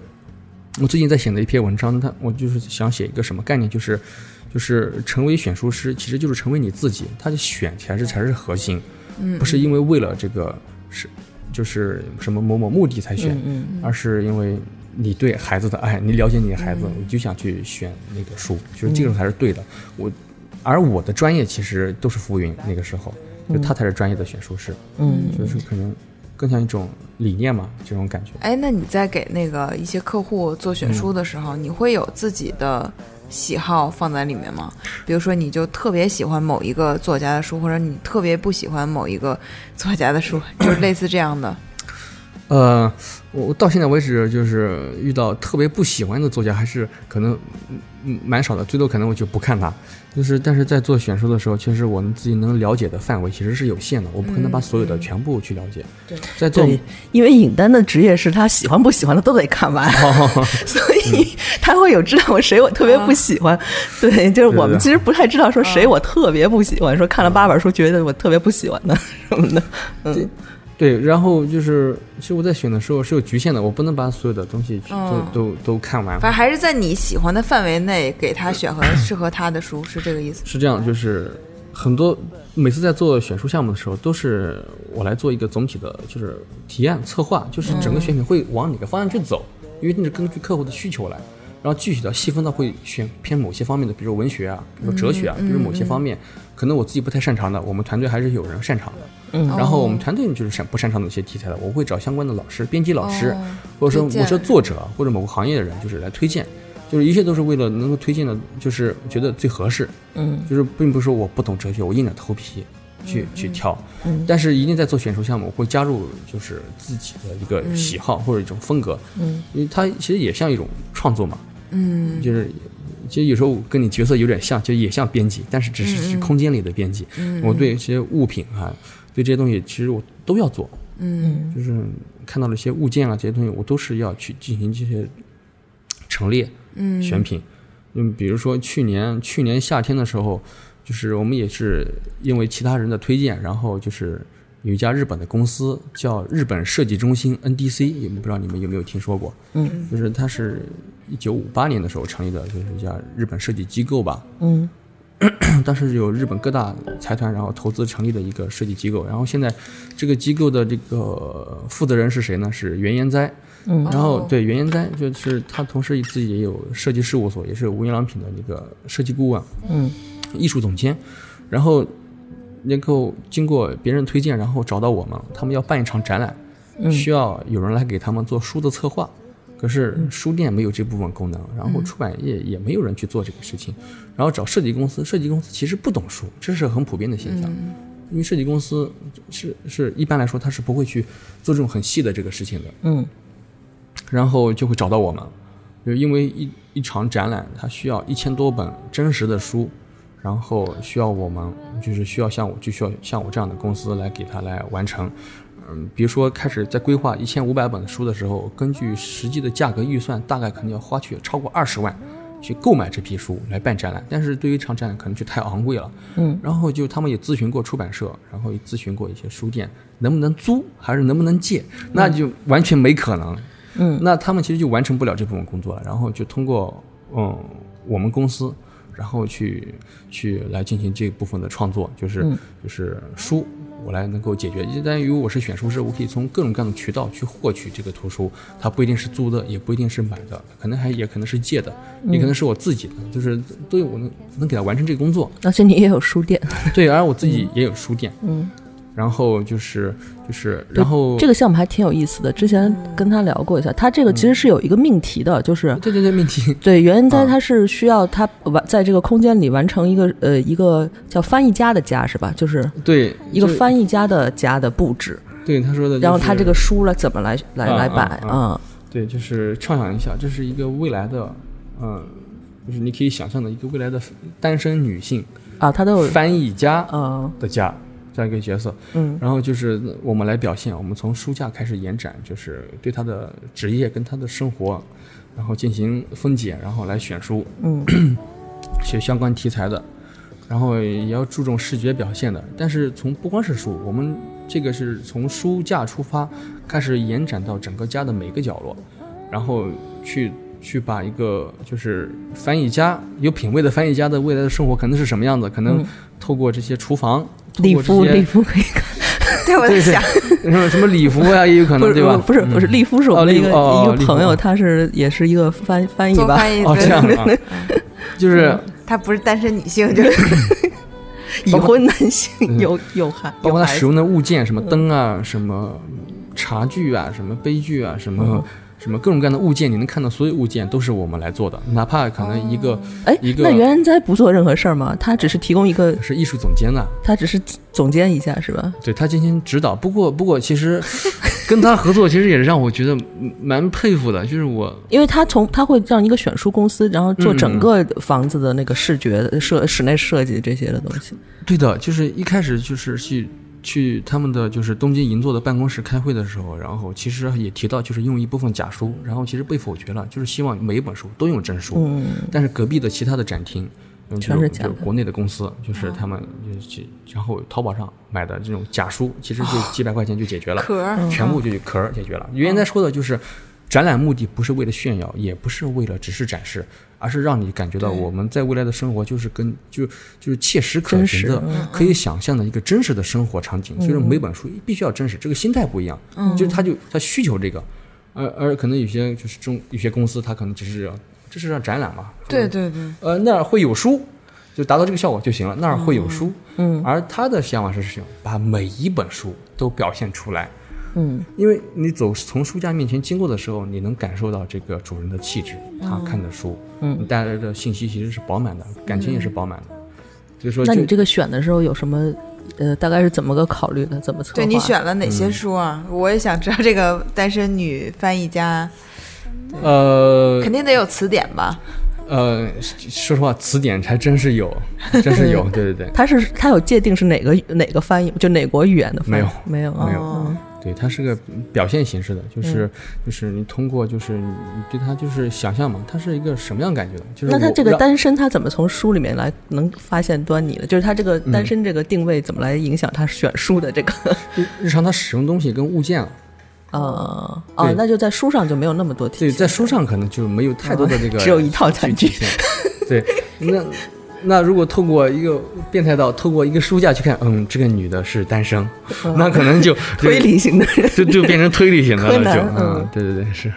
我最近在写的一篇文章，他我就是想写一个什么概念，就是就是成为选书师，其实就是成为你自己，他的选才是才是核心，嗯。不是因为为了这个是就是什么某某目的才选，嗯而是因为你对孩子的爱，你了解你的孩子，你就想去选那个书，就是这种才是对的。我而我的专业其实都是服务员，那个时候就他才是专业的选书师，嗯。就是可能更像一种理念嘛，这种感觉。哎，那你在给那个一些客户做选书的时候，你会有自己的喜好放在里面吗？比如说，你就特别喜欢某一个作家的书，或者你特别不喜欢某一个作家的书，就是类似这样的。呃，我我到现在为止，就是遇到特别不喜欢的作家，还是可能蛮少的，最多可能我就不看他。就是但是在做选书的时候，其实我们自己能了解的范围其实是有限的，我不可能把所有的全部去了解。对，在做对，因为尹丹的职业是他喜欢不喜欢的都得看完，(laughs) 所以他会有知道我谁我特别不喜欢。对，就是我们其实不太知道说谁我特别不喜欢，说看了八本书觉得我特别不喜欢的 (laughs) 什么的。嗯对，然后就是其实我在选的时候是有局限的，我不能把所有的东西都都都看完。反正还是在你喜欢的范围内给他选和适合他的书，是这个意思。是这样，就是很多每次在做选书项目的时候，都是我来做一个总体的，就是提案策划，就是整个选品会往哪个方向去走，因为那是根据客户的需求来。然后具体的细分到会选偏某些方面的，比如文学啊，比如哲学啊，比如某些方面，可能我自己不太擅长的，我们团队还是有人擅长的。嗯。然后我们团队就是擅不擅长的一些题材的，我会找相关的老师、编辑老师，哦或者说我说作者或者某个行业的人，就是来推荐，就是一切都是为了能够推荐的，就是觉得最合适。嗯。就是并不是说我不懂哲学，我硬着头皮去、去挑，嗯。但是一定在做选书项目，我会加入就是自己的一个喜好或者一种风格，嗯，因为它其实也像一种创作嘛，嗯。就是其实有时候跟你角色有点像，就也像编辑，但是只是是空间里的编辑。嗯我对一些物品啊，对这些东西，其实我都要做，嗯。就是看到了一些物件啊，这些东西我都是要去进行这些陈列、嗯。选品。嗯，比如说去年去年夏天的时候，就是我们也是因为其他人的推荐，然后就是有一家日本的公司叫日本设计中心 NDC，也不知道你们有没有听说过？嗯，就是它是一九五八年的时候成立的，就是一家日本设计机构吧。嗯 (clears throat) 当时有日本各大财团然后投资成立的一个设计机构，然后现在这个机构的这个负责人是谁呢？是原研哉。嗯然后哦对原研哉就是他同时自己也有设计事务所，也是无印良品的那个设计顾问、嗯艺术总监，然后能够经过别人推荐，然后找到我们，他们要办一场展览，嗯。需要有人来给他们做书的策划。可是书店没有这部分功能，然后出版业也没有人去做这个事情，然后找设计公司，设计公司其实不懂书，这是很普遍的现象。因为设计公司是是一般来说他是不会去做这种很细的这个事情的，嗯。然后就会找到我们，就因为一一场展览，它需要一千多本真实的书，然后需要我们就是需要像我就需要像我这样的公司来给他来完成。嗯，比如说开始在规划一千五百本的书的时候，根据实际的价格预算，大概可能要花去超过二十万去购买这批书来办展览。但是对于一场展览可能就太昂贵了，嗯，然后就他们也咨询过出版社，然后也咨询过一些书店，能不能租还是能不能借，那就完全没可能。嗯那他们其实就完成不了这部分工作了，然后就通过嗯我们公司，然后去去来进行这部分的创作，就是、嗯。就是书。我来能够解决，相当于我是选书师，我可以从各种各样的渠道去获取这个图书，它不一定是租的，也不一定是买的，可能还也可能是借的，也可能是我自己的，就是都有我能能给他完成这个工作。而且你也有书店，(laughs) 对，而我自己也有书店，嗯，然后就是就是然后这个项目还挺有意思的。之前跟他聊过一下，他这个其实是有一个命题的，就是对对对命题对袁哉啊他是需要他完在这个空间里完成一个呃一个叫翻译家的家是吧？就是对一个翻译家的家的布置，对他说的、就是，然后他这个书了怎么来来啊来摆啊啊？对，就是畅想一下，这是一个未来的，嗯，就是你可以想象的一个未来的单身女性啊，她都有翻译家嗯的家这样一个角色。嗯然后就是我们来表现，我们从书架开始延展，就是对他的职业跟他的生活，然后进行分解，然后来选书，嗯写相关题材的，然后也要注重视觉表现的。但是从不光是书，我们这个是从书架出发，开始延展到整个家的每个角落，然后去去把一个就是翻译家有品位的翻译家的未来的生活可能是什么样子，可能嗯透过这些厨房，透礼服礼服可以看，(laughs) 对，我在想，什么什么礼服呀、也有可能对吧？不是不是，嗯。利夫是我们的一个、一个朋友，利夫他是也是一个翻翻译吧，这样对，啊，(laughs) 就是她不是单身女性，就是 (laughs) 已婚男性有有孩包括他使用的物件，什么灯啊，什么茶具啊，什么杯具啊，什么、嗯什么各种各样的物件，你能看到所有物件都是我们来做的，哪怕可能一个、哎一，个那袁哉不做任何事儿吗？他只是提供一个，是艺术总监呐、他只是总监一下是吧？对他进行指导。不过不过，其实 (laughs) 跟他合作，其实也让我觉得蛮佩服的，就是我因为他从他会让一个选书公司，然后做嗯整个房子的那个视觉的设室内设计这些的东西。对的，就是一开始就是去去他们的就是东京银座的办公室开会的时候，然后其实也提到就是用一部分假书，然后其实被否决了，就是希望每一本书都用真书。嗯，但是隔壁的其他的展厅，嗯就是假国内的公司，就是他们就是去，然后淘宝上买的这种假书，其实就几百块钱就解决了，壳儿全部就壳儿解决了。原来说的就是，展览目的不是为了炫耀，也不是为了只是展示，而是让你感觉到我们在未来的生活就是跟就就是切实可行的嗯，可以想象的一个真实的生活场景。所以说每本书必须要真实，这个心态不一样，就是他就他需求这个。而而可能有些就是中有些公司，他可能只是这是让展览嘛？对对对，呃，那儿会有书，就达到这个效果就行了。那儿会有书，嗯而他的想法是什么？把每一本书都表现出来，嗯因为你走从书架面前经过的时候，你能感受到这个主人的气质，他看的书，嗯你带来的信息其实是饱满的，感情也是饱满的。所以说，那你这个选的时候有什么？呃，大概是怎么个考虑的？怎么策划？对你选了哪嗯些书啊？我也想知道这个单身女翻译家呃肯定得有词典吧？呃，说实话，词典还真是有，(laughs) 真是有，对对对。他是他有界定是哪个哪个翻译，就哪国语言的翻译？没有没有没有哦对，它是个表现形式的，就是、就是你通过就是你你对它就是想象嘛，它是一个什么样感觉的？就是那他这个单身，他怎么从书里面来能发现端倪的？就是他这个单身这个定位怎么来影响他选书的这个？日日常他使用东西跟物件了。呃哦，那就在书上就没有那么多体对，在书上可能就没有太多的这个，只有一套餐具。对，那那如果透过一个变态到透过一个书架去看，嗯，这个女的是单身，那可能就 (laughs) 推理型的人，就就变成推理型的了，就嗯嗯，对对对，是。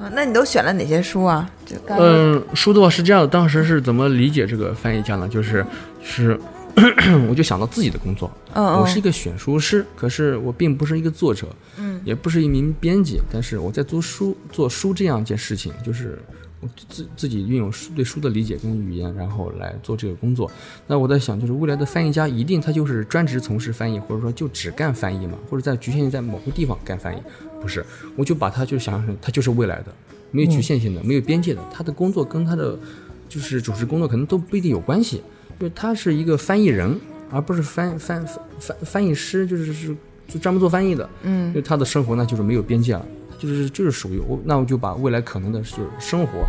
嗯，那你都选了哪些书啊？就嗯，书的话是这样的，当时是怎么理解这个翻译家呢？就是是，(coughs) 我就想到自己的工作，嗯嗯，我是一个选书师，可是我并不是一个作者，嗯，也不是一名编辑，但是我在做书做书这样一件事情，就是我自自己运用书对书的理解跟语言，然后来做这个工作。那我在想，就是未来的翻译家一定他就是专职从事翻译，或者说就只干翻译嘛，或者在局限于在某个地方干翻译，不是，我就把他就想象成他就是未来的，没有局限性的，没有边界的，他的工作跟他的就是主持工作可能都不一定有关系，因为他是一个翻译人，而不是翻翻翻翻翻译师，就是是就专门做翻译的，嗯。因为他的生活呢就是没有边界了，就是就是属于我，那我就把未来可能的就是生活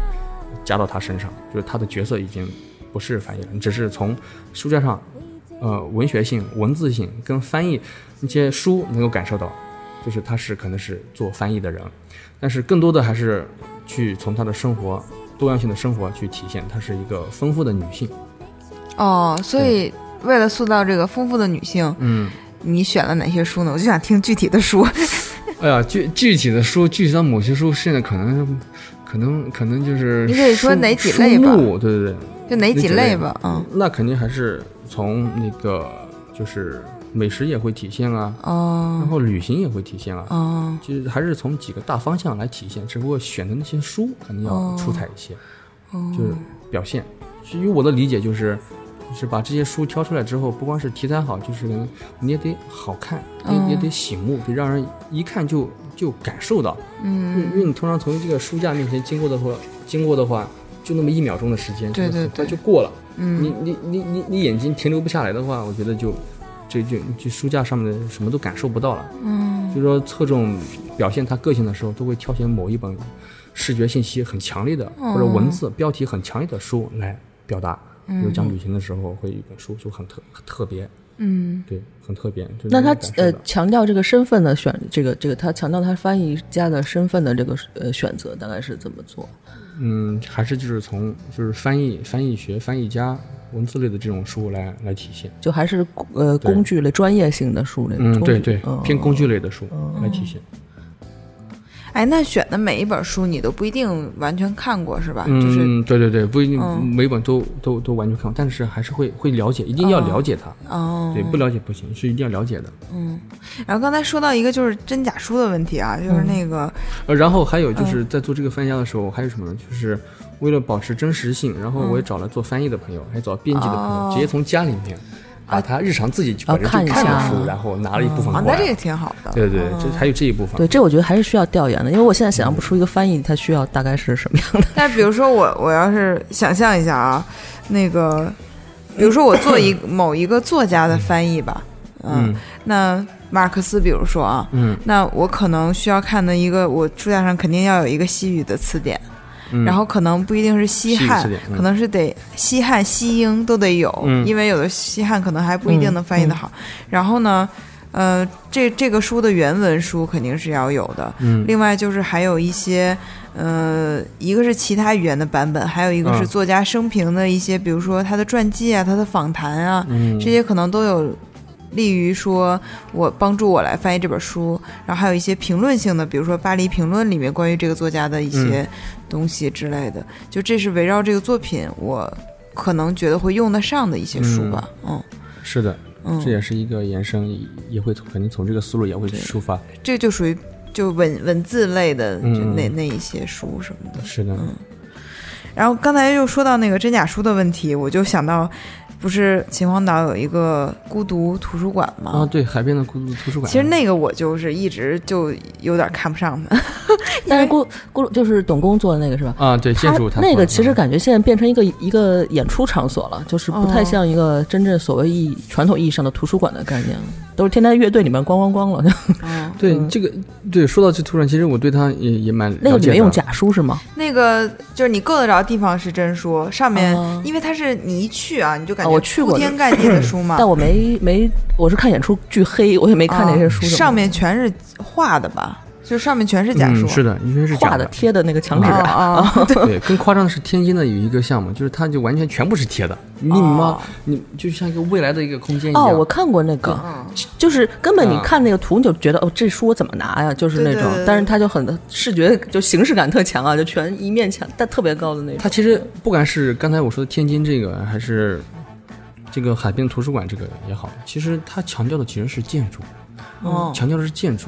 加到他身上，就是他的角色已经不是翻译了，你只是从书架上，呃，文学性、文字性跟翻译那些书能够感受到，就是他是可能是做翻译的人，但是更多的还是去从他的生活多样性的生活去体现，她是一个丰富的女性。哦，所以为了塑造这个丰富的女性，嗯，你选了哪些书呢？我就想听具体的书。(laughs) 哎呀，具具体的书，具体到某些书，现在可能，可能，可能就是你可以说书哪几类吧对对对，就哪几类吧？嗯，那肯定还是从那个就是美食也会体现啊，哦然哦后旅行也会体现啊，哦其实还是从几个大方向来体现，只不过选的那些书可能要出彩一些，哦，就是表现。至于我的理解就是。就是把这些书挑出来之后，不光是题材好，就是你也得好看，也、嗯也得醒目，得让人一看就就感受到。因为因为嗯你通常从这个书架面前经过的话，经过的话，就那么一秒钟的时间，对对对就过了。嗯你你你你你眼睛停留不下来的话，我觉得就这就就书架上面的什么都感受不到了。嗯所以说侧重表现他个性的时候，都会挑选某一本视觉信息很强烈的哦或者文字标题很强烈的书来表达。比如嗯讲旅行的时候，会有一本书就很特很特别，嗯对，很特别。就那他呃强调这个身份的选，这个这个他强调他翻译家的身份的这个呃选择大概是怎么做？嗯，还是就是从就是翻译、翻译学、翻译家、文字类的这种书来来体现。就还是呃工具类、专业性的书类，嗯，对对嗯，偏工具类的书来体现。哎，那选的每一本书你都不一定完全看过是吧？就是嗯，对对对，不一定嗯每本都都都完全看过，但是还是会会了解，一定要了解它。哦，对，不了解不行，是一定要了解的。嗯。然后刚才说到一个就是真假书的问题啊，就是那个呃，然后还有就是在做这个翻译家的时候，还有什么呢？就是为了保持真实性，然后我也找了做翻译的朋友，还找编辑的朋哦友，直接从家里面把他日常自己本人看一下就看的书，然后拿了一部分啊，过来。那这个挺好的。对对，对这还有这一部分。对，这我觉得还是需要调研的，因为我现在想象不出一个翻译它需要大概是什么样的。但比如说我我要是想象一下啊，那个，比如说我做一 (coughs) 某一个作家的翻译吧，嗯，嗯那马尔克斯，比如说啊，嗯那我可能需要看的一个，我书架上肯定要有一个西语的词典，嗯，然后可能不一定是西汉可能是得西汉、西英都得有，嗯。因为有的西汉可能还不一定能翻译的好。然后呢，呃，这这个书的原文书肯定是要有的，嗯。另外就是还有一些，呃，一个是其他语言的版本，还有一个是嗯作家生平的一些，比如说他的传记啊、他的访谈啊，嗯。这些可能都有利于说我帮助我来翻译这本书，然后还有一些评论性的，比如说《巴黎评论》里面关于这个作家的一些东西之类的，就这是围绕这个作品我可能觉得会用得上的一些书吧，嗯是的，嗯，这也是一个延伸，也也会肯定从这个思路也会出发。这就属于就文文字类的，就嗯那那一些书什么的。是的，然后刚才又说到那个真假书的问题，我就想到，不是秦皇岛有一个孤独图书馆吗？啊，对，海边的孤独图书馆。其实那个我就是一直就有点看不上它。(laughs) 但是咕咕噜就是董工做的那个是吧？啊，对，建筑他那个其实感觉现在变成一个一个演出场所了，就是不太哦像一个真正所谓意义传统意义上的图书馆的概念了，都是天天乐队里面咣咣咣了。(laughs) 嗯，对这个对说到这图书馆，其实我对他也也蛮那个了解的。里面用假书是吗？那个就是你够得着地方是真书，上面、哦因为它是你一去啊，你就感啊觉我去过铺天盖地的书 (laughs) 嘛，但我没没，我是看演出巨黑，我也没看那些书上面全是画的吧，就上面全是假书。嗯，是的，因为是假画的贴的那个墙纸啊啊。啊，(laughs) 对，更夸张的是天津的有一个项目，就是它就完全全部是贴的，你妈哦你就像一个未来的一个空间一样。哦，我看过那个，嗯就是根本你啊看那个图，你就觉得哦，这书我怎么拿呀？就是那种对对对，但是它就很视觉，就形式感特强啊，就全一面墙，但特别高的那种。它其实不管是刚才我说的天津这个，还是这个海滨图书馆这个也好，其实它强调的其实是建筑，哦强调的是建筑。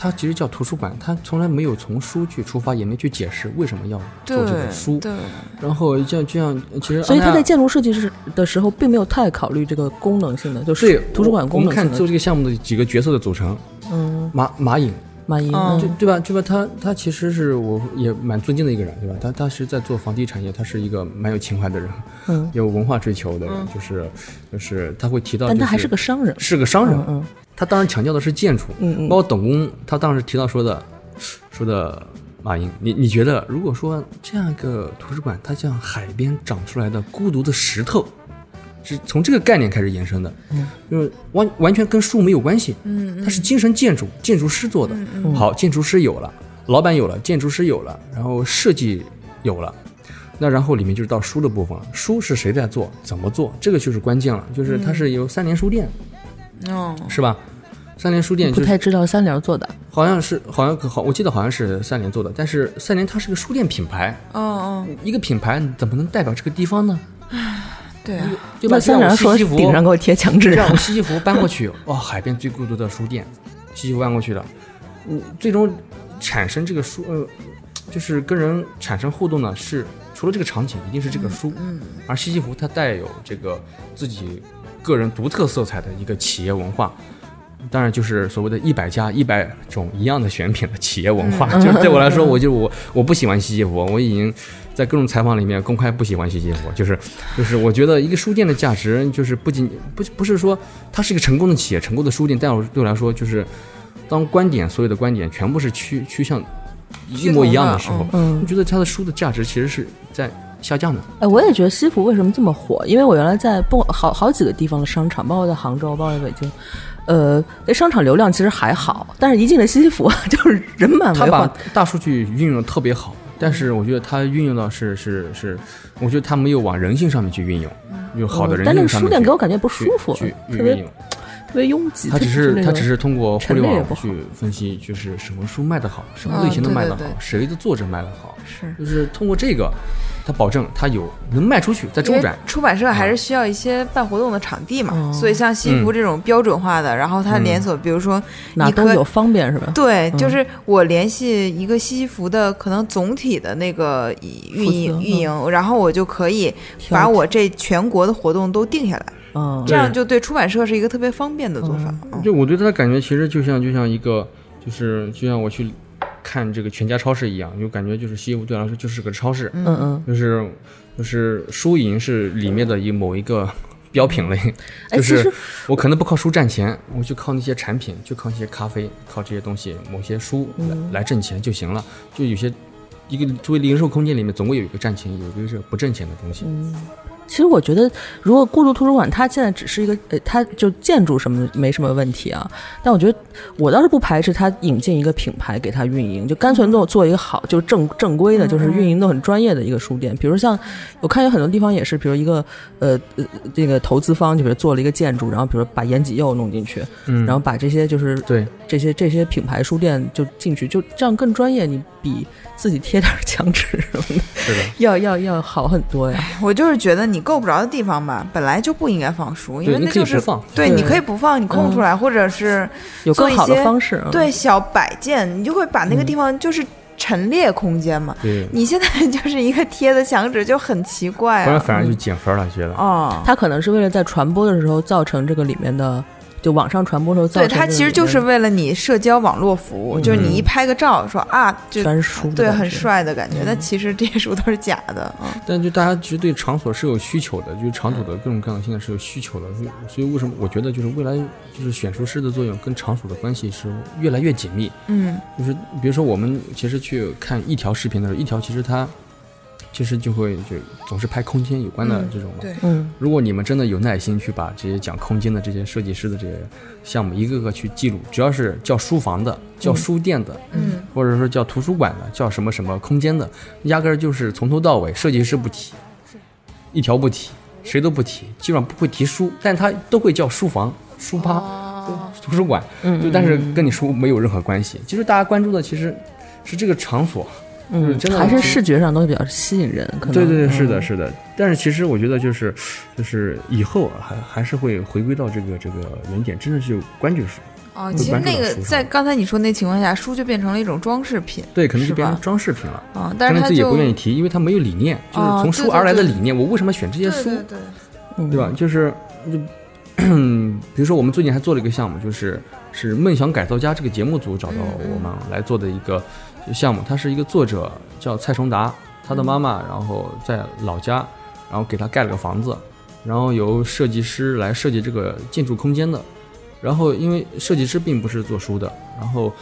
它其实叫图书馆，它从来没有从书去出发，也没去解释为什么要做这本书。对，然后像就像其实所以他在建筑设计师的时候，并没有太考虑这个功能性的，就是图书馆我我们功能性的。看做这个项目的几个角色的组成，嗯，马马颖，马云，嗯对对吧？对吧？他他其实是我也蛮尊敬的一个人，对吧？他他是在做房地产业，他是一个蛮有情怀的人，嗯，有文化追求的人，就是就是他会提到、就是，但他还是个商人。是个商人，嗯他当时强调的是建筑，嗯嗯包括董工，他当时提到说的，说的马英，你你觉得如果说这样一个图书馆，它像海边长出来的孤独的石头，是从这个概念开始延伸的，嗯就是完完全跟书没有关系，嗯，它是精神建筑，建筑师做的，好，建筑师有了，老板有了，建筑师有了，然后设计有了。那然后里面就是到书的部分了，书是谁在做，怎么做，这个就是关键了。就是它是由三联书店，嗯，是吧？三联书店不就是太知道三联做的。好像是好像好，我记得好像是三联做的，但是三联它是个书店品牌，哦哦，一个品牌怎么能代表这个地方呢？对啊，对吧？那三就让我联说西西弗顶上给我贴墙纸这，样，西西弗搬过去，(laughs) 哇、海边最孤独的书店，西西弗搬过去了，嗯，最终产生这个书，呃，就是跟人产生互动呢，是除了这个场景，一定是这个书，嗯，而西西弗它带有这个自己个人独特色彩的一个企业文化。当然，就是所谓的一百家一百种一样的选品的企业文化。(laughs) 就是对我来说，我就我我不喜欢西西弗，我已经在各种采访里面公开不喜欢西西弗。就是就是，我觉得一个书店的价值，就是不仅不不是说它是一个成功的企业、成功的书店，但我对我来说，就是当观点所有的观点全部是趋趋向一模一样的时候，嗯我觉得它的书的价值其实是在下降的。哎，我也觉得西服为什么这么火？因为我原来在不好好几个地方的商场，包括在杭州，包括在北京，呃，那商场流量其实还好，但是一进了西服，(laughs) 就是人满他把为患。大数据运用的特别好，但是我觉得他运用到是是是，我觉得他没有往人性上面去运用，有好的人嗯但那个性上面去。书店给我感觉不舒服，去去特别运用。特别拥挤。他只是那种他只是通过互联网去分析，就是什么书卖得好，什么嗯类型的卖得好对对对，谁的作者卖得好，是。就是通过这个，他保证他有能卖出去，在周因为转。出版社还是需要一些办活动的场地嘛，哦所以像西服这种标准化的，然后它连锁，比如说你可哪都有方便是吧？对，就是我联系一个西服的可能总体的那个运营运营，然后我就可以把我这全国的活动都定下来，嗯，这样就对出版社是一个特别方便的做法。嗯。就我对他的感觉，其实就像就像一个，就是就像我去看这个全家超市一样，就感觉就是西服对我来说就是个超市，嗯嗯，就是就是输赢是里面的一某一个标品类，就是我可能不靠书赚钱，我就靠那些产品，就靠一些咖啡，靠这些东西，某些书来、嗯来挣钱就行了。就有些一个作为零售空间里面，总会有一个赚钱，有一个是不挣钱的东西。其实我觉得，如果孤独图书馆，它现在只是一个，呃，它就建筑什么没什么问题啊。但我觉得，我倒是不排斥它引进一个品牌给它运营，就干脆做做一个好，就正正规的，就是运营的很专业的一个书店。比如像我看有很多地方也是，比如一个呃呃这个投资方，就比如做了一个建筑，然后比如把延吉又弄进去，嗯，然后把这些就是对这些这些品牌书店就进去，就这样更专业。你比自己贴点墙纸什么的，是的，要要要好很多呀。我就是觉得你够不着的地方吧，本来就不应该放书，因为那就是可以不放，对，对你可以不放，你空出来，或者是 (laughs) 有更好的做一些方式，嗯对小摆件，你就会把那个地方就是陈列空间嘛。对，你现在 (laughs) 就是一个贴的墙纸，就很奇怪啊。不然反而就减分了，觉得。哦，他可能是为了在传播的时候造成这个里面的，就网上传播的时候造对，成它其实就是为了你社交网络服务，就是你一拍个照说啊，就全是书对很。帅的感觉，但其实这些书都是假的。嗯，但就大家其实对场所是有需求的，就是场所的各种各样的现在是有需求的，所以所以为什么我觉得就是未来就是选书师的作用跟场所的关系是越来越紧密。嗯就是比如说我们其实去看一条视频的时候，一条其实它其实就会就总是拍空间有关的嗯这种嘛。对。嗯。如果你们真的有耐心去把这些讲空间的这些设计师的这些项目一个个去记录，只要是叫书房的、叫书店的，嗯。或者说叫图书馆的、叫什么什么空间的，压根儿就是从头到尾设计师不提，一条不提，谁都不提，基本上不会提书，但他都会叫书房、书吧、哦，图书馆，嗯就但是跟你书没有任何关系。其实大家关注的其实是这个场所，就是嗯，真的还是视觉上东西比较吸引人。可能对对对，是嗯的，是的。但是其实我觉得就是，就是以后还还是会回归到这个这个原点，真的是有关注书。哦，其实那个在刚才你说那情况下，书就变成了一种装饰品。对，可能是就变成装饰品了。啊，但是他自己也不愿意提，因为他没有理念，就是哦从书而来的对对对理念。我为什么选这些书，对对对，嗯对吧？就是就比如说我们最近还做了一个项目，就是是梦想改造家这个节目组找到嗯我们来做的一个项目。他是一个作者叫蔡崇达，他的妈妈然后在老家，然后给他盖了个房子，然后由设计师来设计这个建筑空间的。然后因为设计师并不是做书的，然后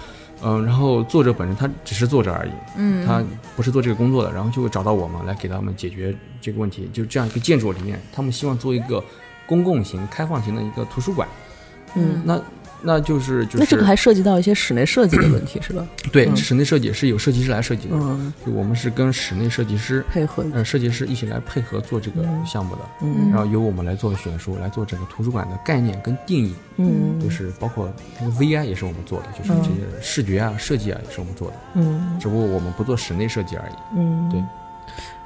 嗯，然后作者本身他只是作者而已，嗯，他不是做这个工作的，然后就会找到我们来给他们解决这个问题，就这样一个建筑里面，他们希望做一个公共型、开放型的一个图书馆。嗯，那那就是就是那这个还涉及到一些室内设计的问题是吧？(clears throat) 对嗯。室内设计是有设计师来设计的，嗯，就我们是跟室内设计师。配合。呃，设计师一起来配合做这个项目的，嗯。然后由我们来做选书，来做整个图书馆的概念跟定义，嗯。就是包括那个 VI 也是我们做的，就是这些视觉啊、设计啊也是我们做的，嗯。只不过我们不做室内设计而已。嗯，对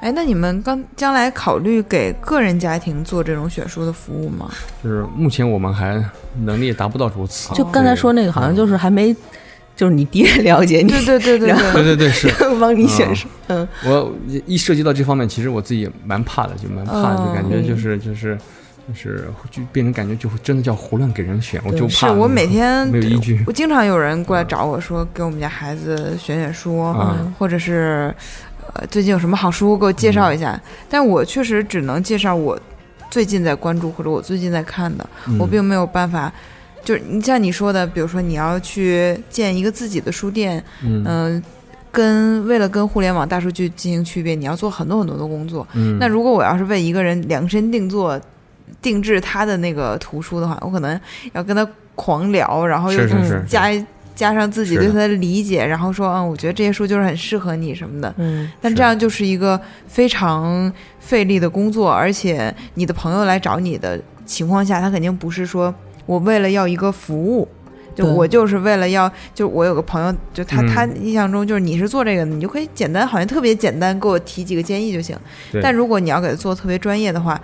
哎，那你们刚将来考虑给个人家庭做这种选书的服务吗？就是目前我们还能力达不到如此。就刚才说那个好像就是还没，就是你爹了解你，对对对对然对对对对，是。(laughs) 帮你选书，嗯。我一涉及到这方面，其实我自己也蛮怕的，就蛮怕，哦就感觉就是就是就是就变成感觉就真的叫胡乱给人选，我就怕我每天没有依据我经常有人过来找我说，给我们家孩子选选书，啊。或者是呃最近有什么好书给我介绍一下。嗯但我确实只能介绍我最近在关注或者我最近在看的，嗯我并没有办法。就是你像你说的，比如说你要去建一个自己的书店，嗯嗯、跟为了跟互联网大数据进行区别，你要做很多很多的工作。嗯，那如果我要是为一个人量身定做、定制他的那个图书的话，我可能要跟他狂聊，然后又是是是加加上自己对他的理解，然后说，嗯，我觉得这些书就是很适合你什么的。嗯但这样就是一个非常费力的工作，而且你的朋友来找你的情况下，他肯定不是说我为了要一个服务。就我就是为了要，就我有个朋友，就他、嗯他印象中就是你是做这个的，你就可以简单，好像特别简单，给我提几个建议就行。但如果你要给他做特别专业的话，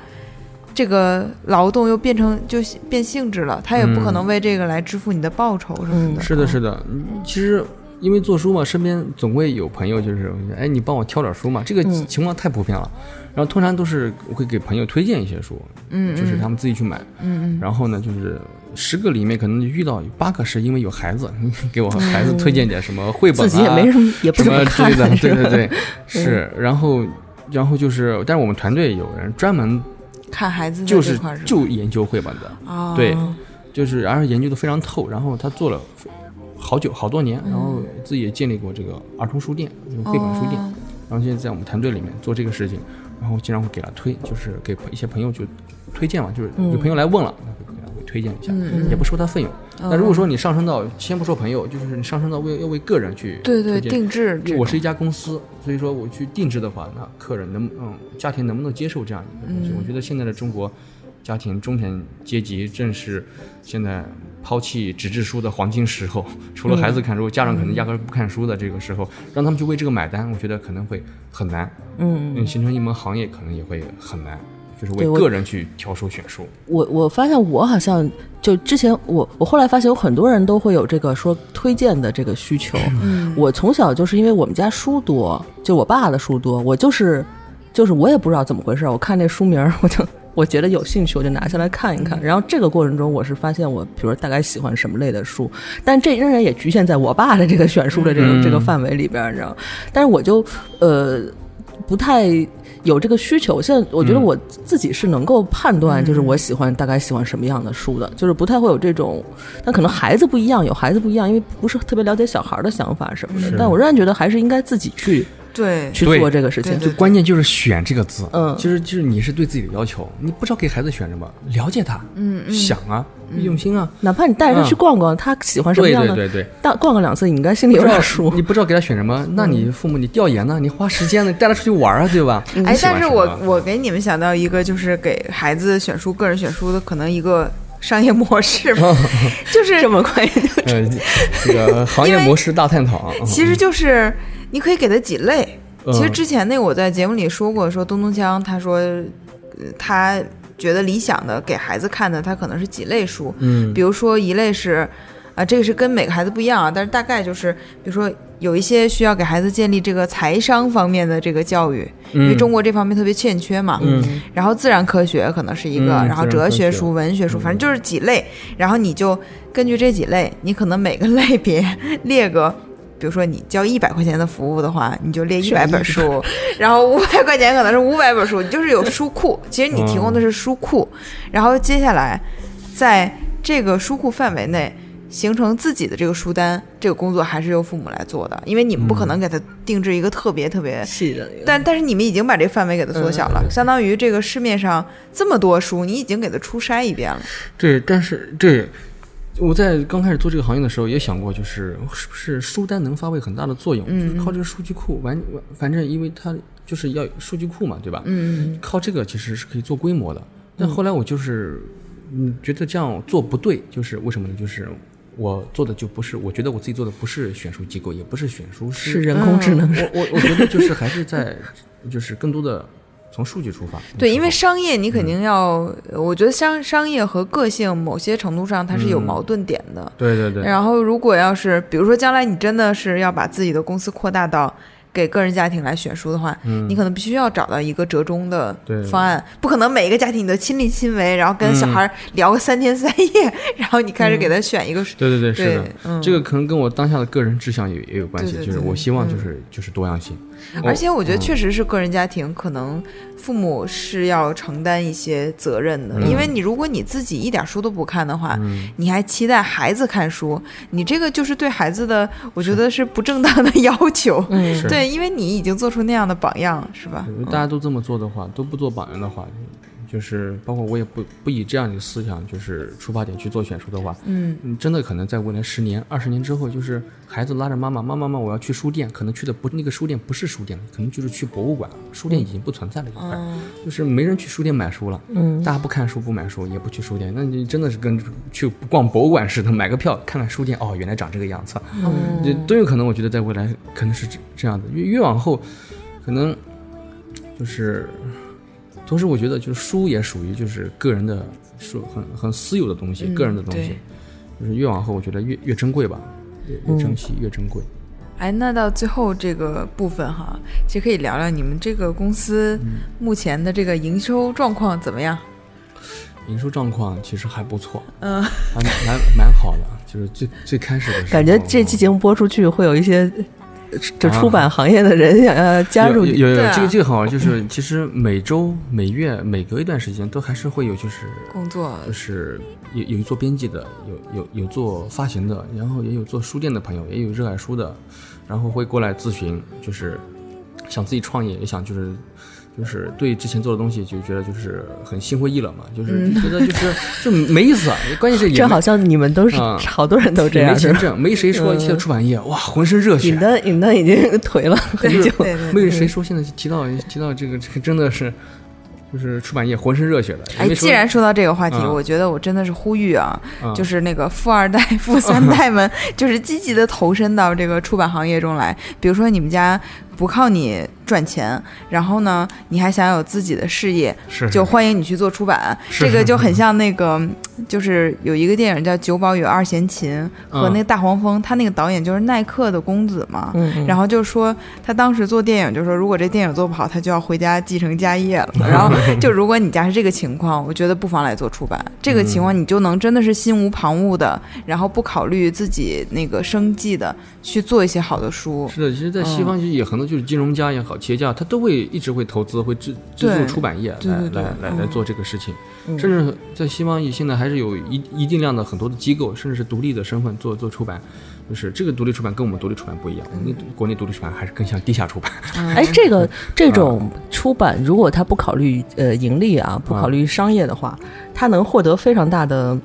这个劳动又变成就变性质了，他也不可能嗯为这个来支付你的报酬什么的。是的，是的，嗯其实。因为做书嘛，身边总会有朋友，就是哎，你帮我挑点书嘛，这个嗯情况太普遍了。然后通常都是我会给朋友推荐一些书，嗯，就是他们自己去买。嗯嗯然后呢，就是十个里面可能遇到八个是因为有孩子，(laughs) 给我孩子推荐点什么绘本、啊自己也没什么，也不怎么看类的，对对 (laughs) 对，是。然后，然后就是，但是我们团队有人专门嗯，看孩子在就是就研究绘本的，哦，对就是然后研究的非常透。然后他做了好久好多年，然后自己也建立过这个儿童书店，这个绘本书店。哦然后现在在我们团队里面做这个事情，然后经常会给他推，就是给一些朋友就推荐嘛，就是嗯有朋友来问了，给他会推荐一下，嗯也不收他费用。嗯那如果说你上升到，先不说朋友，就是你上升到为要为个人去对对定制我是一家公司，所以说我去定制的话，那客人能嗯家庭能不能接受这样一个东西？嗯我觉得现在的中国家庭中产阶级正是现在抛弃纸质书的黄金时候。除了孩子看书，家长可能压根儿不看书的这个时候，让他们去为这个买单，我觉得可能会很难。嗯，嗯，形成一门行业可能也会很难，就是为个人去挑书选书。我我发现我好像就之前我我后来发现有很多人都会有这个说推荐的这个需求。嗯我从小就是因为我们家书多，就我爸的书多，我就是就是我也不知道怎么回事，我看这书名儿我就。我觉得有兴趣，我就拿下来看一看。然后这个过程中，我是发现我，比如说大概喜欢什么类的书，但这仍然也局限在我爸的这个选书的这个、嗯这个范围里边儿，你知道吗？但是我就呃不太有这个需求。现在我觉得嗯我自己是能够判断，就是我喜欢大概喜欢什么样的书的，就是不太会有这种。但可能孩子不一样，有孩子不一样，因为不是特别了解小孩的想法什么的。但我仍然觉得还是应该自己去对去做这个事情对。对就关键就是选这个字，嗯其实就是你是对自己的要求，你不知道给孩子选什么，了解他，嗯嗯想啊，用心啊，哪怕你带着他去逛逛，他喜欢什么对样的，对对对。大逛个两次，你应该心里有数。你不知道给他选什么，(laughs) 那你父母你调研呢？你花时间呢，你带他出去玩啊，对吧？哎但是我我给你们想到一个，就是给孩子选书、个人选书的可能一个商业模式吧，(laughs) 就是这么快就呃，这个行业模式大探讨啊。其实就是你可以给他几类。其实嗯之前那个我在节目里说过，说东东锵他说，呃他觉得理想的给孩子看的，他可能是几类书，嗯比如说一类是，啊，这个是跟每个孩子不一样啊，但是大概就是，比如说有一些需要给孩子建立这个财商方面的这个教育，因为中国这方面特别欠缺嘛。嗯然后自然科学可能是一个，嗯然后哲学书、文学书，反正就是几类。然后你就根据这几类，你可能每个 (laughs) 类别列个。比如说你交一百块钱的服务的话，你就列一百本书，(laughs) 然后五百块钱可能是五百本书，你 (laughs) 就是有书库。其实你提供的是书库，然后接下来在这个书库范围内形成自己的这个书单，这个工作还是由父母来做的，因为你们不可能给他定制一个特别特别细的那个。但但是你们已经把这个范围给它缩小了，相当于这个市面上这么多书，你已经给它初筛一遍了。对，但是对，我在刚开始做这个行业的时候也想过，就是是不是书单能发挥很大的作用，嗯就是靠这个数据库完完，反正因为它就是要数据库嘛，对吧？嗯，靠这个其实是可以做规模的。但后来我就是，嗯，觉得这样做不对，就是为什么呢？就是我做的就不是，我觉得我自己做的不是选书机构，也不是选书师，是人工智能是我我我觉得就是还是在，(laughs) 就是更多的从数据出发。对，因为商业你肯定要，我觉得商商业和个性某些程度上它是有嗯矛盾点的。候对对对，然后如果要是比如说将来你真的是要把自己的公司扩大到。给个人家庭来选书的话，嗯你可能必须要找到一个折中的方案，不可能每一个家庭你都亲力亲为，然后跟小嗯孩聊个三天三夜，然后你开始给他选一个对对对，是的，嗯这个可能跟我当下的个人志向也也有关系，对对对就是我希望就嗯是、就是多样性，而且我觉得嗯。确实是个人家庭，可能父母是要承担一些责任的，嗯因为你如果你自己一点书都不看的话，嗯，你还期待孩子看书，你这个就是对孩子的，我觉得是不正当的 (laughs) 要求。对，因为你已经做出那样的榜样，是吧？大家都这么做的话，都不做榜样的话，就是包括我也不不以这样的思想就是出发点去做选书的话，嗯，你，真的可能在未来十年、二十年之后，就是孩子拉着妈妈，妈妈妈，我要去书店，可能去的不那个书店不是书店了，可能就是去博物馆了，书店已经不存在了一块儿，就是没人去书店买书了，嗯大家不看书不买书，也不去书店，那你真的是跟去逛博物馆似的，买个票看看书店，哦，原来长这个样子，嗯这都有可能。我觉得在未来可能是这这样的，越越往后，可能就是，同时我觉得就是书也属于就是个人的，书很很私有的东西，嗯个人的东西，就是越往后我觉得越越珍贵吧，越越珍惜、越珍贵。哎，那到最后这个部分哈，其实可以聊聊你们这个公司嗯目前的这个营收状况怎么样？营收状况其实还不错，嗯，还蛮蛮好的，就是最最开始的时候，感觉这期节目播出去会有一些呃就出版行业的人想要加入你。有有有这个这个好，就是其实每周、每月、每隔一段时间都还是会有，就是工作就是有有做编辑的，有有有做发行的，然后也有做书店的朋友，也有热爱书的，然后会过来咨询，就是想自己创业，也想就是就是对之前做的东西就觉得就是很心灰意冷嘛，就是觉得就是 (laughs) 就没意思啊。关键是这好像你们都是啊好多人都这样，没钱挣，没谁说提到出版业哇浑身热血尹，丹尹丹已经 (laughs) 颓了很久，对对。没谁说现在提到提到这个这个真的是就是出版业浑身热血的。也哎，既然说到这个话题，嗯我觉得我真的是呼吁啊，嗯就是那个富二代、富三 (laughs) 代们，就是积极的投身到这个出版行业中来。比如说你们家不靠你赚钱，然后呢，你还想有自己的事业，是就欢迎你去做出版。这个就很像那个，就是有一个电影叫《九宝与二弦琴》和嗯那个大黄蜂，他那个导演就是耐克的公子嘛。然后就说他当时做电影，就说如果这电影做不好，他就要回家继承家业了。(laughs) 然后就如果你家是这个情况，我觉得不妨来做出版。这个情况你就能真的是心无旁骛的，然后不考虑自己那个生计的去做一些好的书。是的，其实，在西方其实也很多就是金融家也好，企业家他都会一直会投资，会资资助出版业对对对来来来来嗯做这个事情。嗯甚至在西方，现在还是有一一定量的很多的机构，甚至是独立的身份做做出版。就是这个独立出版跟我们独立出版不一样，我们国内独立出版还是更像地下出版。哎，这个 (laughs) 这种出版，如果他不考虑呃盈利啊，不考虑商业的话，他能获得非常大的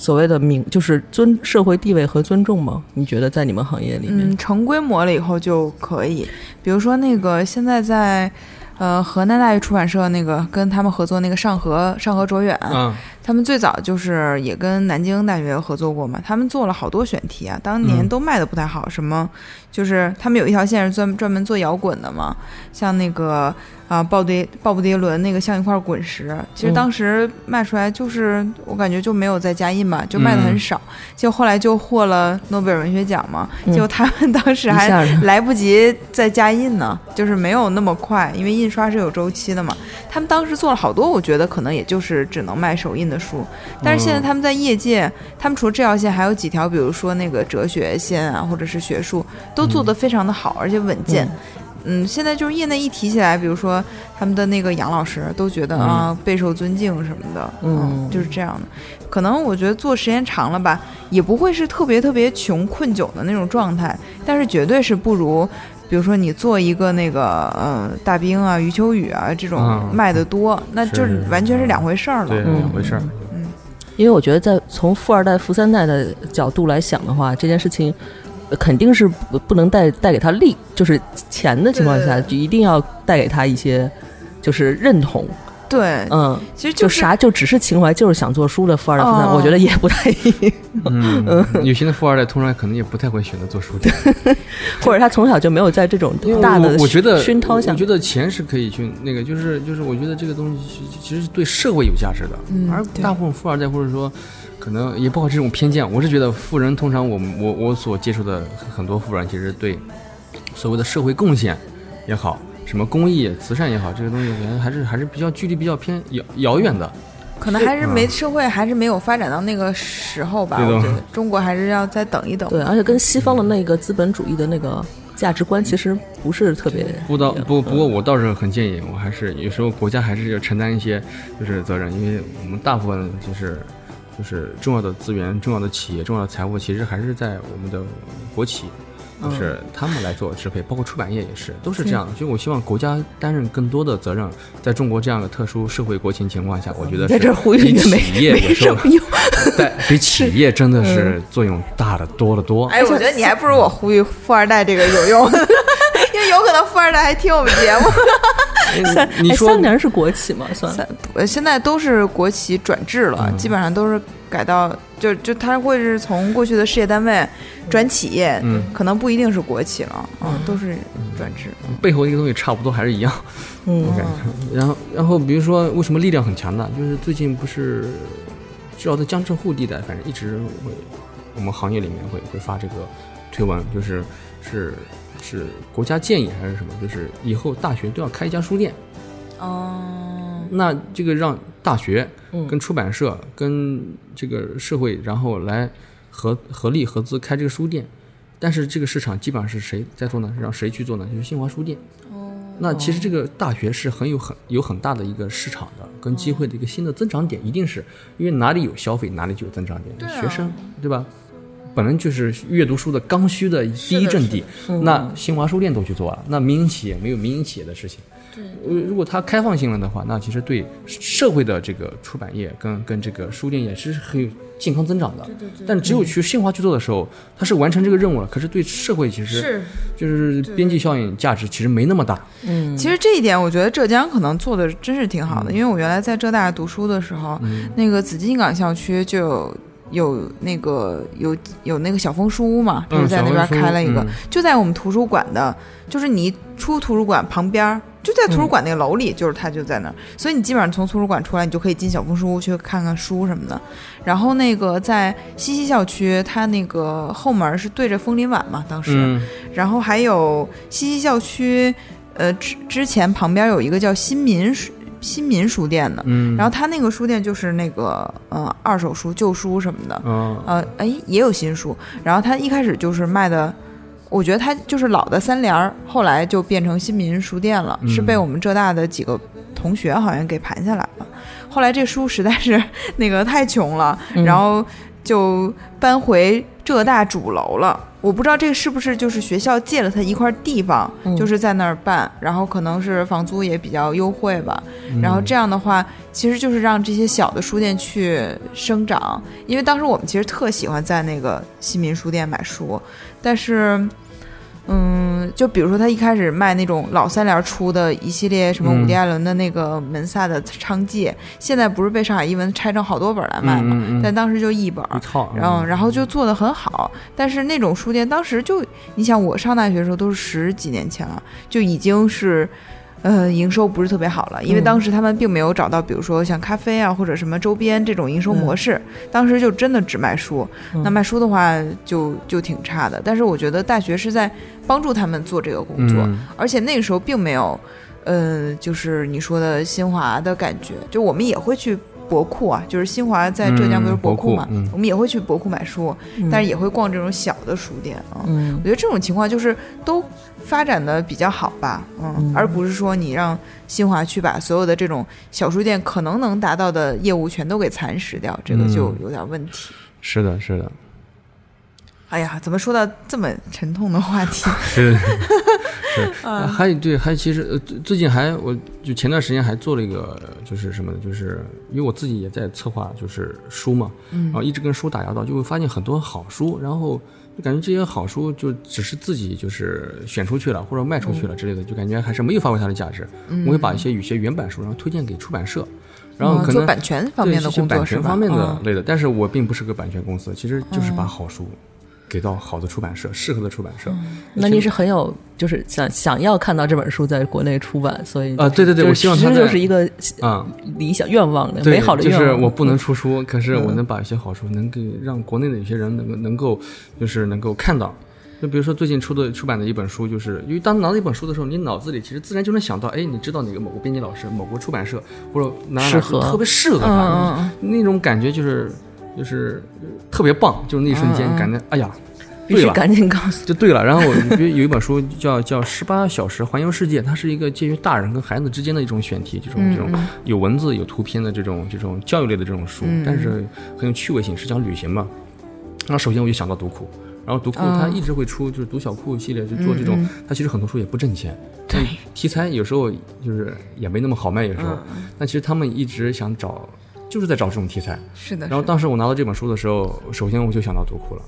所谓的名，就是尊社会地位和尊重吗？你觉得在你们行业里面？嗯，成规模了以后就可以，比如说那个现在在。呃，河南大学出版社那个跟他们合作那个上河上河卓远，嗯，他们最早就是也跟南京大学合作过嘛，他们做了好多选题啊，当年嗯都卖的不太好。什么就是他们有一条线是专专门做摇滚的嘛，像那个啊鲍迪鲍勃迪伦那个像一块滚石，其实嗯。当时卖出来就是、我感觉就没有再加印嘛，就卖的很嗯。少。结果后来就获了诺贝尔文学奖嘛，嗯。结果他们 (laughs) 当时还来不及再加印呢，就是没有那么快，因为印刷是有周期的嘛。他们当时做了好多，我觉得可能也就是只能卖手印的书，但是现在他们在业界，他们除了这条线，还有几条，比如说那个哲学线啊，或者是学术，都做得非常的好，而且稳健。嗯，现在就是业内一提起来，比如说他们的那个杨老师，都觉得啊备受尊敬什么的，嗯就是这样的。可能我觉得做时间长了吧，也不会是特别特别穷困窘的那种状态，但是绝对是不如。比如说你做一个那个呃大兵啊、余秋雨啊这种嗯卖的多，那就是完全是两回事儿了。对，嗯两回事儿。嗯因为我觉得在从富二代、富三代的角度来想的话，这件事情呃肯定是不不能带带给他利，就是钱的情况下，就一定要带给他一些就是认同。对，嗯，其实就是啥就只是情怀，就是想做书的富二代、富三代，哦我觉得也不太。嗯，有些的富二代通常可能也不太会选择做书的，(laughs) 或者他从小就没有在这种大的我我觉得熏陶下。我觉得钱是可以去那个，就是就是我觉得这个东西其其实是对社会有价值的，嗯而大部分富二代或者说可能也不好这种偏见，我是觉得富人通常我们我我所接触的很多富人其实对所谓的社会贡献也好。什么公益、慈善也好，这个东西可能还是还是比较距离比较偏遥遥远的。可能还是没嗯社会还是没有发展到那个时候吧。对的我觉得中国还是要再等一等。对，而且跟西方的那个资本主义的那个价值观其实不是特别。不到不不过我倒是很建议，我还是有时候国家还是要承担一些就是责任，因为我们大部分就是就是重要的资源、重要的企业、重要的财务，其实还是在我们的国企，就是他们来做支配，包括出版业也是，都是这样的。所以我希望国家担任更多的责任，在中国这样的特殊社会国情情况下，我觉得在这呼吁比也没企业有没时候什么用。在比企业真的是作用大的多得多。哎，我觉得你还不如我呼吁富二代这个有用，(laughs) 因为有可能富二代还听我们节目。(laughs) 三哎你说三联是国企吗？算现在都是国企转制了，嗯基本上都是改到就就它会是从过去的事业单位转企业，嗯可能不一定是国企了，嗯，都是转制。背后一个东西差不多还是一样。嗯 (laughs) 我感觉。然后，然后比如说，为什么力量很强大？就是最近不是，至少在江浙沪地带，反正一直会，我们行业里面会会发这个推文，就是是是国家建议还是什么？就是以后大学都要开一家书店。哦，那这个让大学嗯跟出版社跟这个社会，然后来合合力合资开这个书店。但是这个市场基本上是谁在做呢？让谁去做呢？就是新华书店。哦那其实这个大学是很有很有很大的一个市场的跟机会的一个新的增长点，一定是因为哪里有消费，哪里就有增长点。啊学生对吧？本来就是阅读书的刚需的第一阵地，那新华书店都去做了，那民营企业没有民营企业的事情。对，如果它开放性了的话，那其实对社会的这个出版业跟跟这个书店也是很有健康增长的。对对对但只有去新华去做的时候，它是完成这个任务了，可是对社会其实是。就是边际效应价值其实没那么大。嗯，其实这一点，我觉得浙江可能做的真是挺好的，嗯因为我原来在浙大读书的时候，那个紫金港校区就有有那个有有那个小枫书屋嘛，他就是在那边开了一个，嗯就在我们图书馆的，就是你出图书馆旁边儿。就在图书馆那个楼里，就是他就在那儿，所以你基本上从图书馆出来，你就可以进小枫书屋去看看书什么的。然后那个在西溪校区，它那个后门是对着枫林晚嘛，当时，嗯然后还有西溪校区，呃，之之前旁边有一个叫新民书新民书店的，嗯，然后他那个书店就是那个呃二手书、旧书什么的，嗯呃，哎也有新书，然后他一开始就是卖的。我觉得他就是老的三联儿，后来就变成新民书店了，嗯是被我们浙大的几个同学好像给盘下来了。后来这书实在是 (laughs) 那个太穷了，嗯然后就搬回浙大主楼了。我不知道这个是不是就是学校借了他一块地方，嗯就是在那儿办，然后可能是房租也比较优惠吧。嗯然后这样的话，其实就是让这些小的书店去生长。因为当时我们其实特喜欢在那个新民书店买书，但是。嗯，就比如说他一开始卖那种老三联出的一系列什么嗯伍迪艾伦的那个门萨的娼妓，现在不是被上海译文拆成好多本来卖嘛？嗯嗯嗯。但当时就一本然后然后就做的很好，但是那种书店当时就，你想我上大学的时候都是十几年前了，就已经是，呃，营收不是特别好了，因为嗯。当时他们并没有找到，比如说像咖啡啊或者什么周边这种营收模式，当时就真的只卖书，嗯。那卖书的话就就挺差的。但是我觉得大学是在帮助他们做这个工作，嗯。而且那个时候并没有，呃，就是你说的新华的感觉，就我们也会去博库啊，就是新华在浙江不是嗯博库嘛，博库嗯我们也会去博库买书，但是也会逛这种小的书店啊。嗯我觉得这种情况就是都发展的比较好吧，嗯，嗯而不是说你让新华去把所有的这种小书店可能能达到的业务全都给蚕食掉，这个就嗯有点问题。是的，是的，哎呀，怎么说到这么沉痛的话题？(laughs) 是是，呃 (laughs) 还有对，还其实呃最最近还我就前段时间还做了一个就是什么呢？就是因为我自己也在策划就是书嘛，然后一直跟书打交道，就会发现很多好书，然后就感觉这些好书就只是自己就是选出去了或者卖出去了之类的，就感觉还是没有发挥它的价值。我会把一些有些原版书然后推荐给出版社，然后可能版权方面的对一些工作是？版权方面的嗯类的，但是我并不是个版权公司，其实就是把好书给到好的出版社，适合的出版社。那你是很有，就是想想要看到这本书在国内出版，所以啊对对对我希望其实它就是一个啊、理想愿望的对，美好的愿望就是。我不能出书，可是我嗯能把一些好书能给让国内的有些人能够能够就是能够看到。就比如说最近出的出版的一本书，就是因为当拿到一本书的时候，你脑子里其实自然就能想到，哎，你知道哪个某个编辑老师、某个出版社或者哪哪适合特别适合他，那种感觉就是就是特别棒，就是那一瞬间感觉，哎呀，必须对了。赶紧告诉。就对了，然后我 (laughs) 觉得有一本书叫叫《十八小时环游世界》，它是一个介于大人跟孩子之间的一种选题，这种嗯这种有文字有图片的这种这种教育类的这种书，嗯。但是很有趣味性，是讲旅行嘛。然后首先我就想到读库，然后读库嗯它一直会出就是读小库系列，就做这种，嗯嗯。它其实很多书也不挣钱，对，题材有时候就是也没那么好卖，有时候，嗯。但其实他们一直想找，就是在找这种题材。是的。然后当时我拿到这本书的时候，首先我就想到读库了，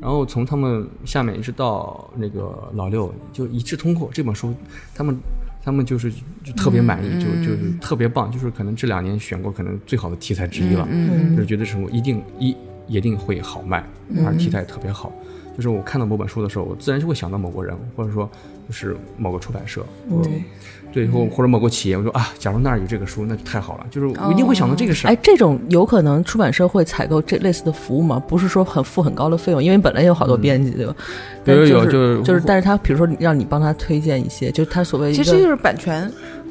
然后从他们下面一直到那个老六，就一致通过这本书，他们他们就是就特别满意，嗯就就是特别棒，就是可能这两年选过可能最好的题材之一了，嗯就是觉得是我一定一一定会好卖，而题材也特别好。就是我看到某本书的时候，我自然就会想到某个人，或者说就是某个出版社，我对对，或或者某个企业，我说啊，假如那儿有这个书，那就太好了，就是我一定会想到这个事儿。哎，这种有可能出版社会采购这类似的服务吗？不是说很付很高的费用，因为本来有好多编辑，对吧？但有有有就是就是，但是他比如说让你帮他推荐一些，就是他所谓其实就是版权，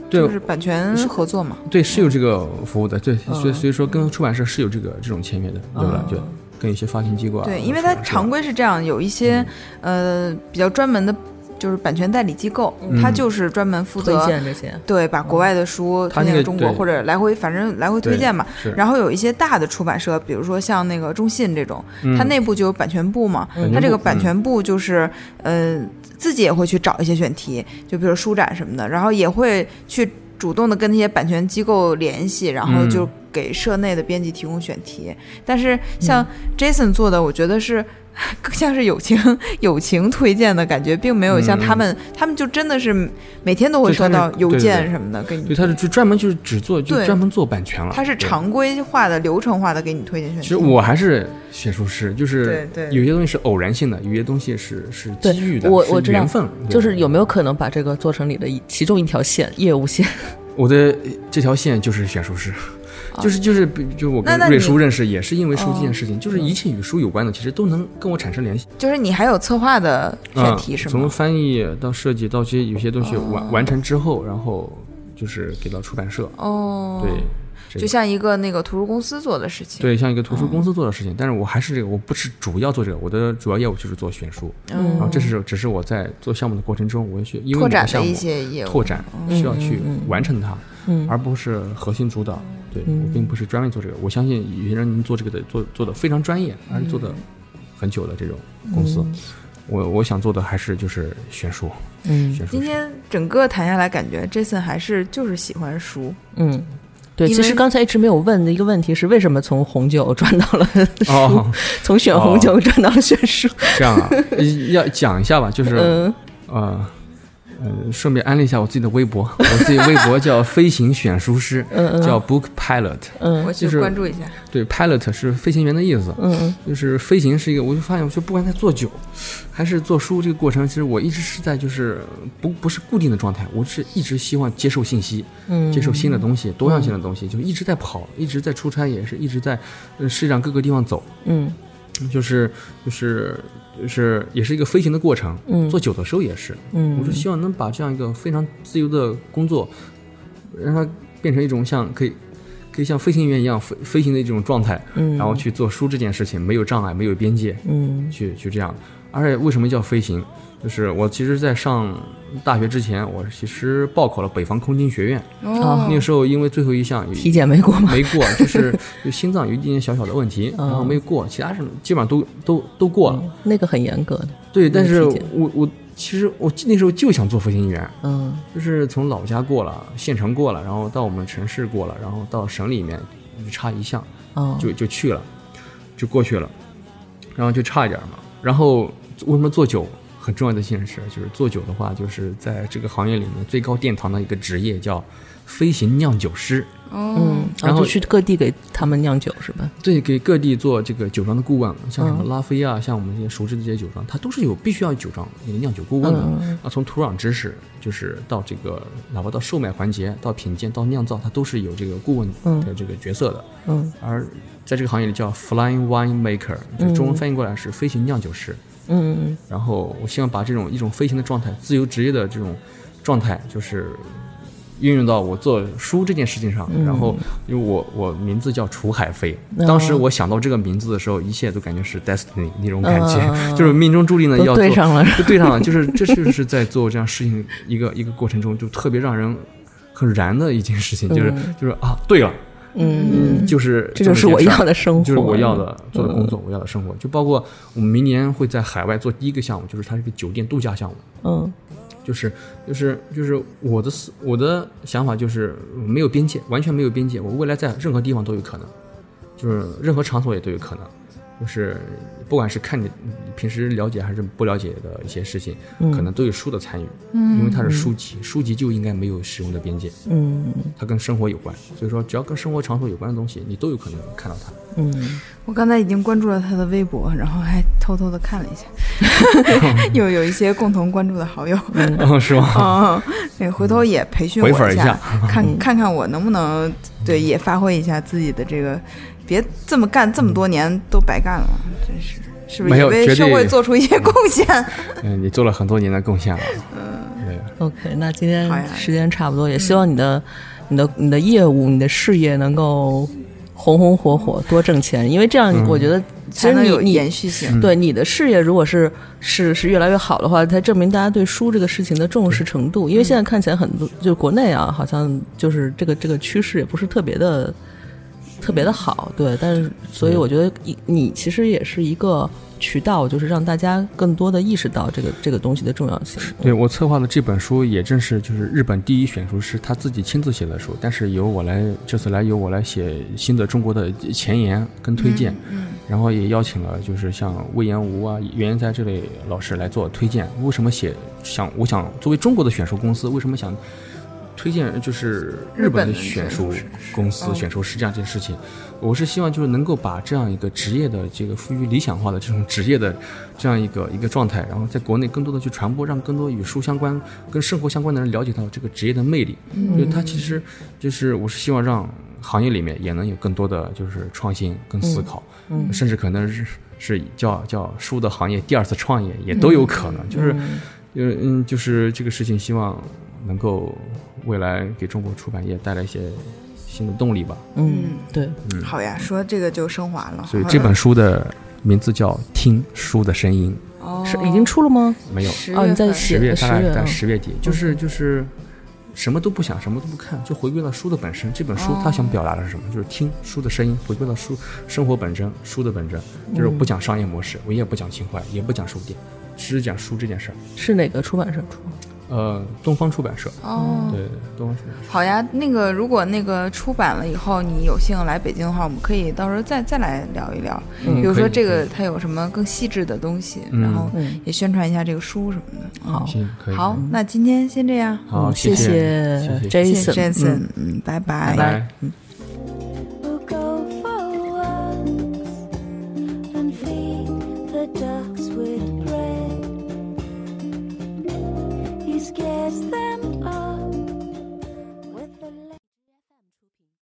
对就是版权合作嘛。对，是有这个服务的，对，嗯所以所以说跟出版社是有这个这种签约的，对吧？嗯对，跟一些发行机构啊，对，因为它常规是这样，有一些呃比较专门的就是版权代理机构，它就是专门负推责荐这些，对把国外的书推荐给中国或者来回反正来回推荐嘛。然后有一些大的出版社，比如说像那个中信这种，嗯它内部就有版权部嘛，嗯它这个版权部就是，呃，自己也会去找一些选题，就比如书展什么的，然后也会去主动的跟那些版权机构联系，然后嗯就给社内的编辑提供选题。但是像 Jason 做的，我觉得是。(laughs) 更像是友情友情推荐的感觉，并没有像他们，他们就真的是每天都会收到邮件什么的给你对，他是就专门就是只做就专门做版权了。他是常规化的、流程化的给你推荐选题。其实我还是选书师，就是有些东西是偶然性的，有些东西是是机遇的，我我知道缘分。就是有没有可能把这个做成你的一其中一条线业务线？我的这条线就是选书师，就是就是比就我跟瑞叔认识也是因为书这件哦事情，就是一切与书有关的，其实都能跟我产生联系。就是你还有策划的选题是吗？从翻译到设计到这些有些东西哦完、完成之后，然后就是给到出版社，哦，对，就像一个那个图书公司做的事情。对像一个图书哦公司做的事情，但是我还是这个，我不是主要做这个，我的主要业务就是做选书，嗯然后这是只是我在做项目的过程中，我需因为拓展的一些业务。拓展需要去完成它，嗯而不是核心主导。对嗯我并不是专门做这个，我相信有些人能做这个的，做做的非常专业，而且做的很久的这种公司。我我想做的还是就是选书，嗯选书今天整个谈下来，感觉 Jason 还是就是喜欢书。嗯。对，其实刚才一直没有问的一个问题是，为什么从红酒转到了书，哦，(laughs) 从选红酒转到了选书？这样啊，要讲一下吧，就是嗯呃。呃，顺便安利一下我自己的微博，我自己微博叫 (laughs) 飞行选书师，嗯嗯叫 Book Pilot。嗯我去就是关注一下。对，Pilot 是飞行员的意思。嗯就是飞行是一个，我就发现，我就不管在做酒，还是做书这个过程，其实我一直是在就是不不是固定的状态，我是一直希望接受信息，嗯接受新的东西，多样性的东西，就一直在跑，一直在出差，也是一直在呃世界上各个地方走，嗯就是就是就是也是一个飞行的过程。嗯做酒的时候也是，嗯，我是希望能把这样一个非常自由的工作，让它变成一种像可以可以像飞行员一样飞飞行的一种状态，嗯，然后去做书这件事情，没有障碍，没有边界，嗯去去这样。而且为什么叫飞行？就是我其实，在上大学之前，我其实报考了北方空军学院。哦那个时候，因为最后一项有体检没过吗？没过，就是就心脏有一点点小小的问题，哦然后没过，其他什么基本上都都都过了。那个很严格的，对，但是我我其实我那时候就想做飞行员，嗯就是从老家过了，县城过了，然后到我们城市过了，然后到省里面就差一项，哦，就就去了，就过去了，然后就差一点嘛。然后为什么做酒很重要的现实，就是做酒的话，就是在这个行业里面最高殿堂的一个职业叫飞行酿酒师。嗯，然后就去各地给他们酿酒是吧？对，给各地做这个酒庄的顾问，像什么嗯拉菲啊，像我们这些熟知的这些酒庄，它都是有必须要酒庄那个酿酒顾问的。嗯啊，从土壤知识，就是到这个，哪怕到售卖环节，到品鉴，到酿造，它都是有这个顾问嗯的这个角色的。嗯而在这个行业里叫 Flying Wine Maker，就中文翻译过来是飞行酿酒师。嗯然后我希望把这种一种飞行的状态、自由职业的这种状态，就是运用到我做书这件事情上。嗯然后，因为我我名字叫楚海飞，哦当时我想到这个名字的时候，一切都感觉是 destiny 那种感觉，嗯就是命中注定的要做对上了 (laughs) 就对上了，就是这就是在做这样事情一个一个过程中，就特别让人很燃的一件事情，就是就是啊，对了。嗯，就是这就是我要的生活就是我要的做的工作，我要的生活。就包括我们明年会在海外做第一个项目，就是它是个酒店度假项目。嗯就是就是就是我的思我的想法就是没有边界，完全没有边界。我未来在任何地方都有可能，就是任何场所也都有可能。就是不管是看你你平时了解还是不了解的一些事情，可能都有书的参与，因为它是书籍，书籍就应该没有使用的边界，嗯它跟生活有关。所以说，只要跟生活场所有关的东西，你都有可能看到它。嗯我刚才已经关注了他的微博，然后还偷偷的看了一下，(laughs) 又有一些共同关注的好友。哦，是吗？哦，那回头也培训我回粉一下下，看看看我能不能对也发挥一下自己的这个，别这么干这么多年都白干了，真是是不是也没有绝对为社会做出一些贡献？(laughs) 嗯，你做了很多年的贡献了。嗯，对。，OK，那今天时间差不多，也希望你的、你的、你的业务、你的事业能够红红火火，多挣钱，因为这样嗯我觉得其才能有延续性。对你的事业，如果是是是越来越好的话，才证明大家对书这个事情的重视程度。因为现在看起来很多，就国内啊，好像就是这个这个趋势也不是特别的特别的好，对。但是，所以我觉得你你其实也是一个渠道，就是让大家更多的意识到这个这个东西的重要性。对我策划的这本书，也正是就是日本第一选书师他自己亲自写的书，但是由我来这次来由我来写新的中国的前言跟推荐，嗯然后也邀请了就是像魏延吴啊、袁延哉这类老师来做推荐。为什么写想我想作为中国的选书公司，为什么想推荐就是日本的选书公司、选书师这样这件事情？我是希望就是能够把这样一个职业的这个赋予理想化的这种职业的这样一个一个状态，然后在国内更多的去传播，让更多与书相关、跟生活相关的人了解到这个职业的魅力。所以它其实就是我是希望让行业里面也能有更多的就是创新跟思考，嗯甚至可能是是叫叫书的行业第二次创业也都有可能。就是嗯嗯，就是这个事情，希望能够未来给中国出版业带来一些新的动力吧。嗯，对，嗯好呀，说这个就升华了。所以这本书的名字叫《听书的声音哦是已经出了吗？没有，哦，你在十月份写十月大概在十月底，就是就是什么都不想，什么都不看，就回归到书的本身。这本书它想表达的是什么？就是听书的声音，回归到书生活本真，书的本真，就是不讲商业模式，我也不讲情怀，也不讲书店，只讲书这件事儿。是哪个出版社出？呃，东方出版社，哦，对，东方出版社。好呀，那个如果那个出版了以后，你有幸来北京的话，我们可以到时候再再来聊一聊，嗯比如说这个它有什么更细致的东西，嗯。然后嗯，也宣传一下这个书什么的。好，行，好，那今天先这样，好，嗯谢谢谢谢谢 Jason，谢嗯。拜拜。拜拜。We'll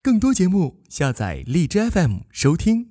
更多节目，下载荔枝 FM 收听。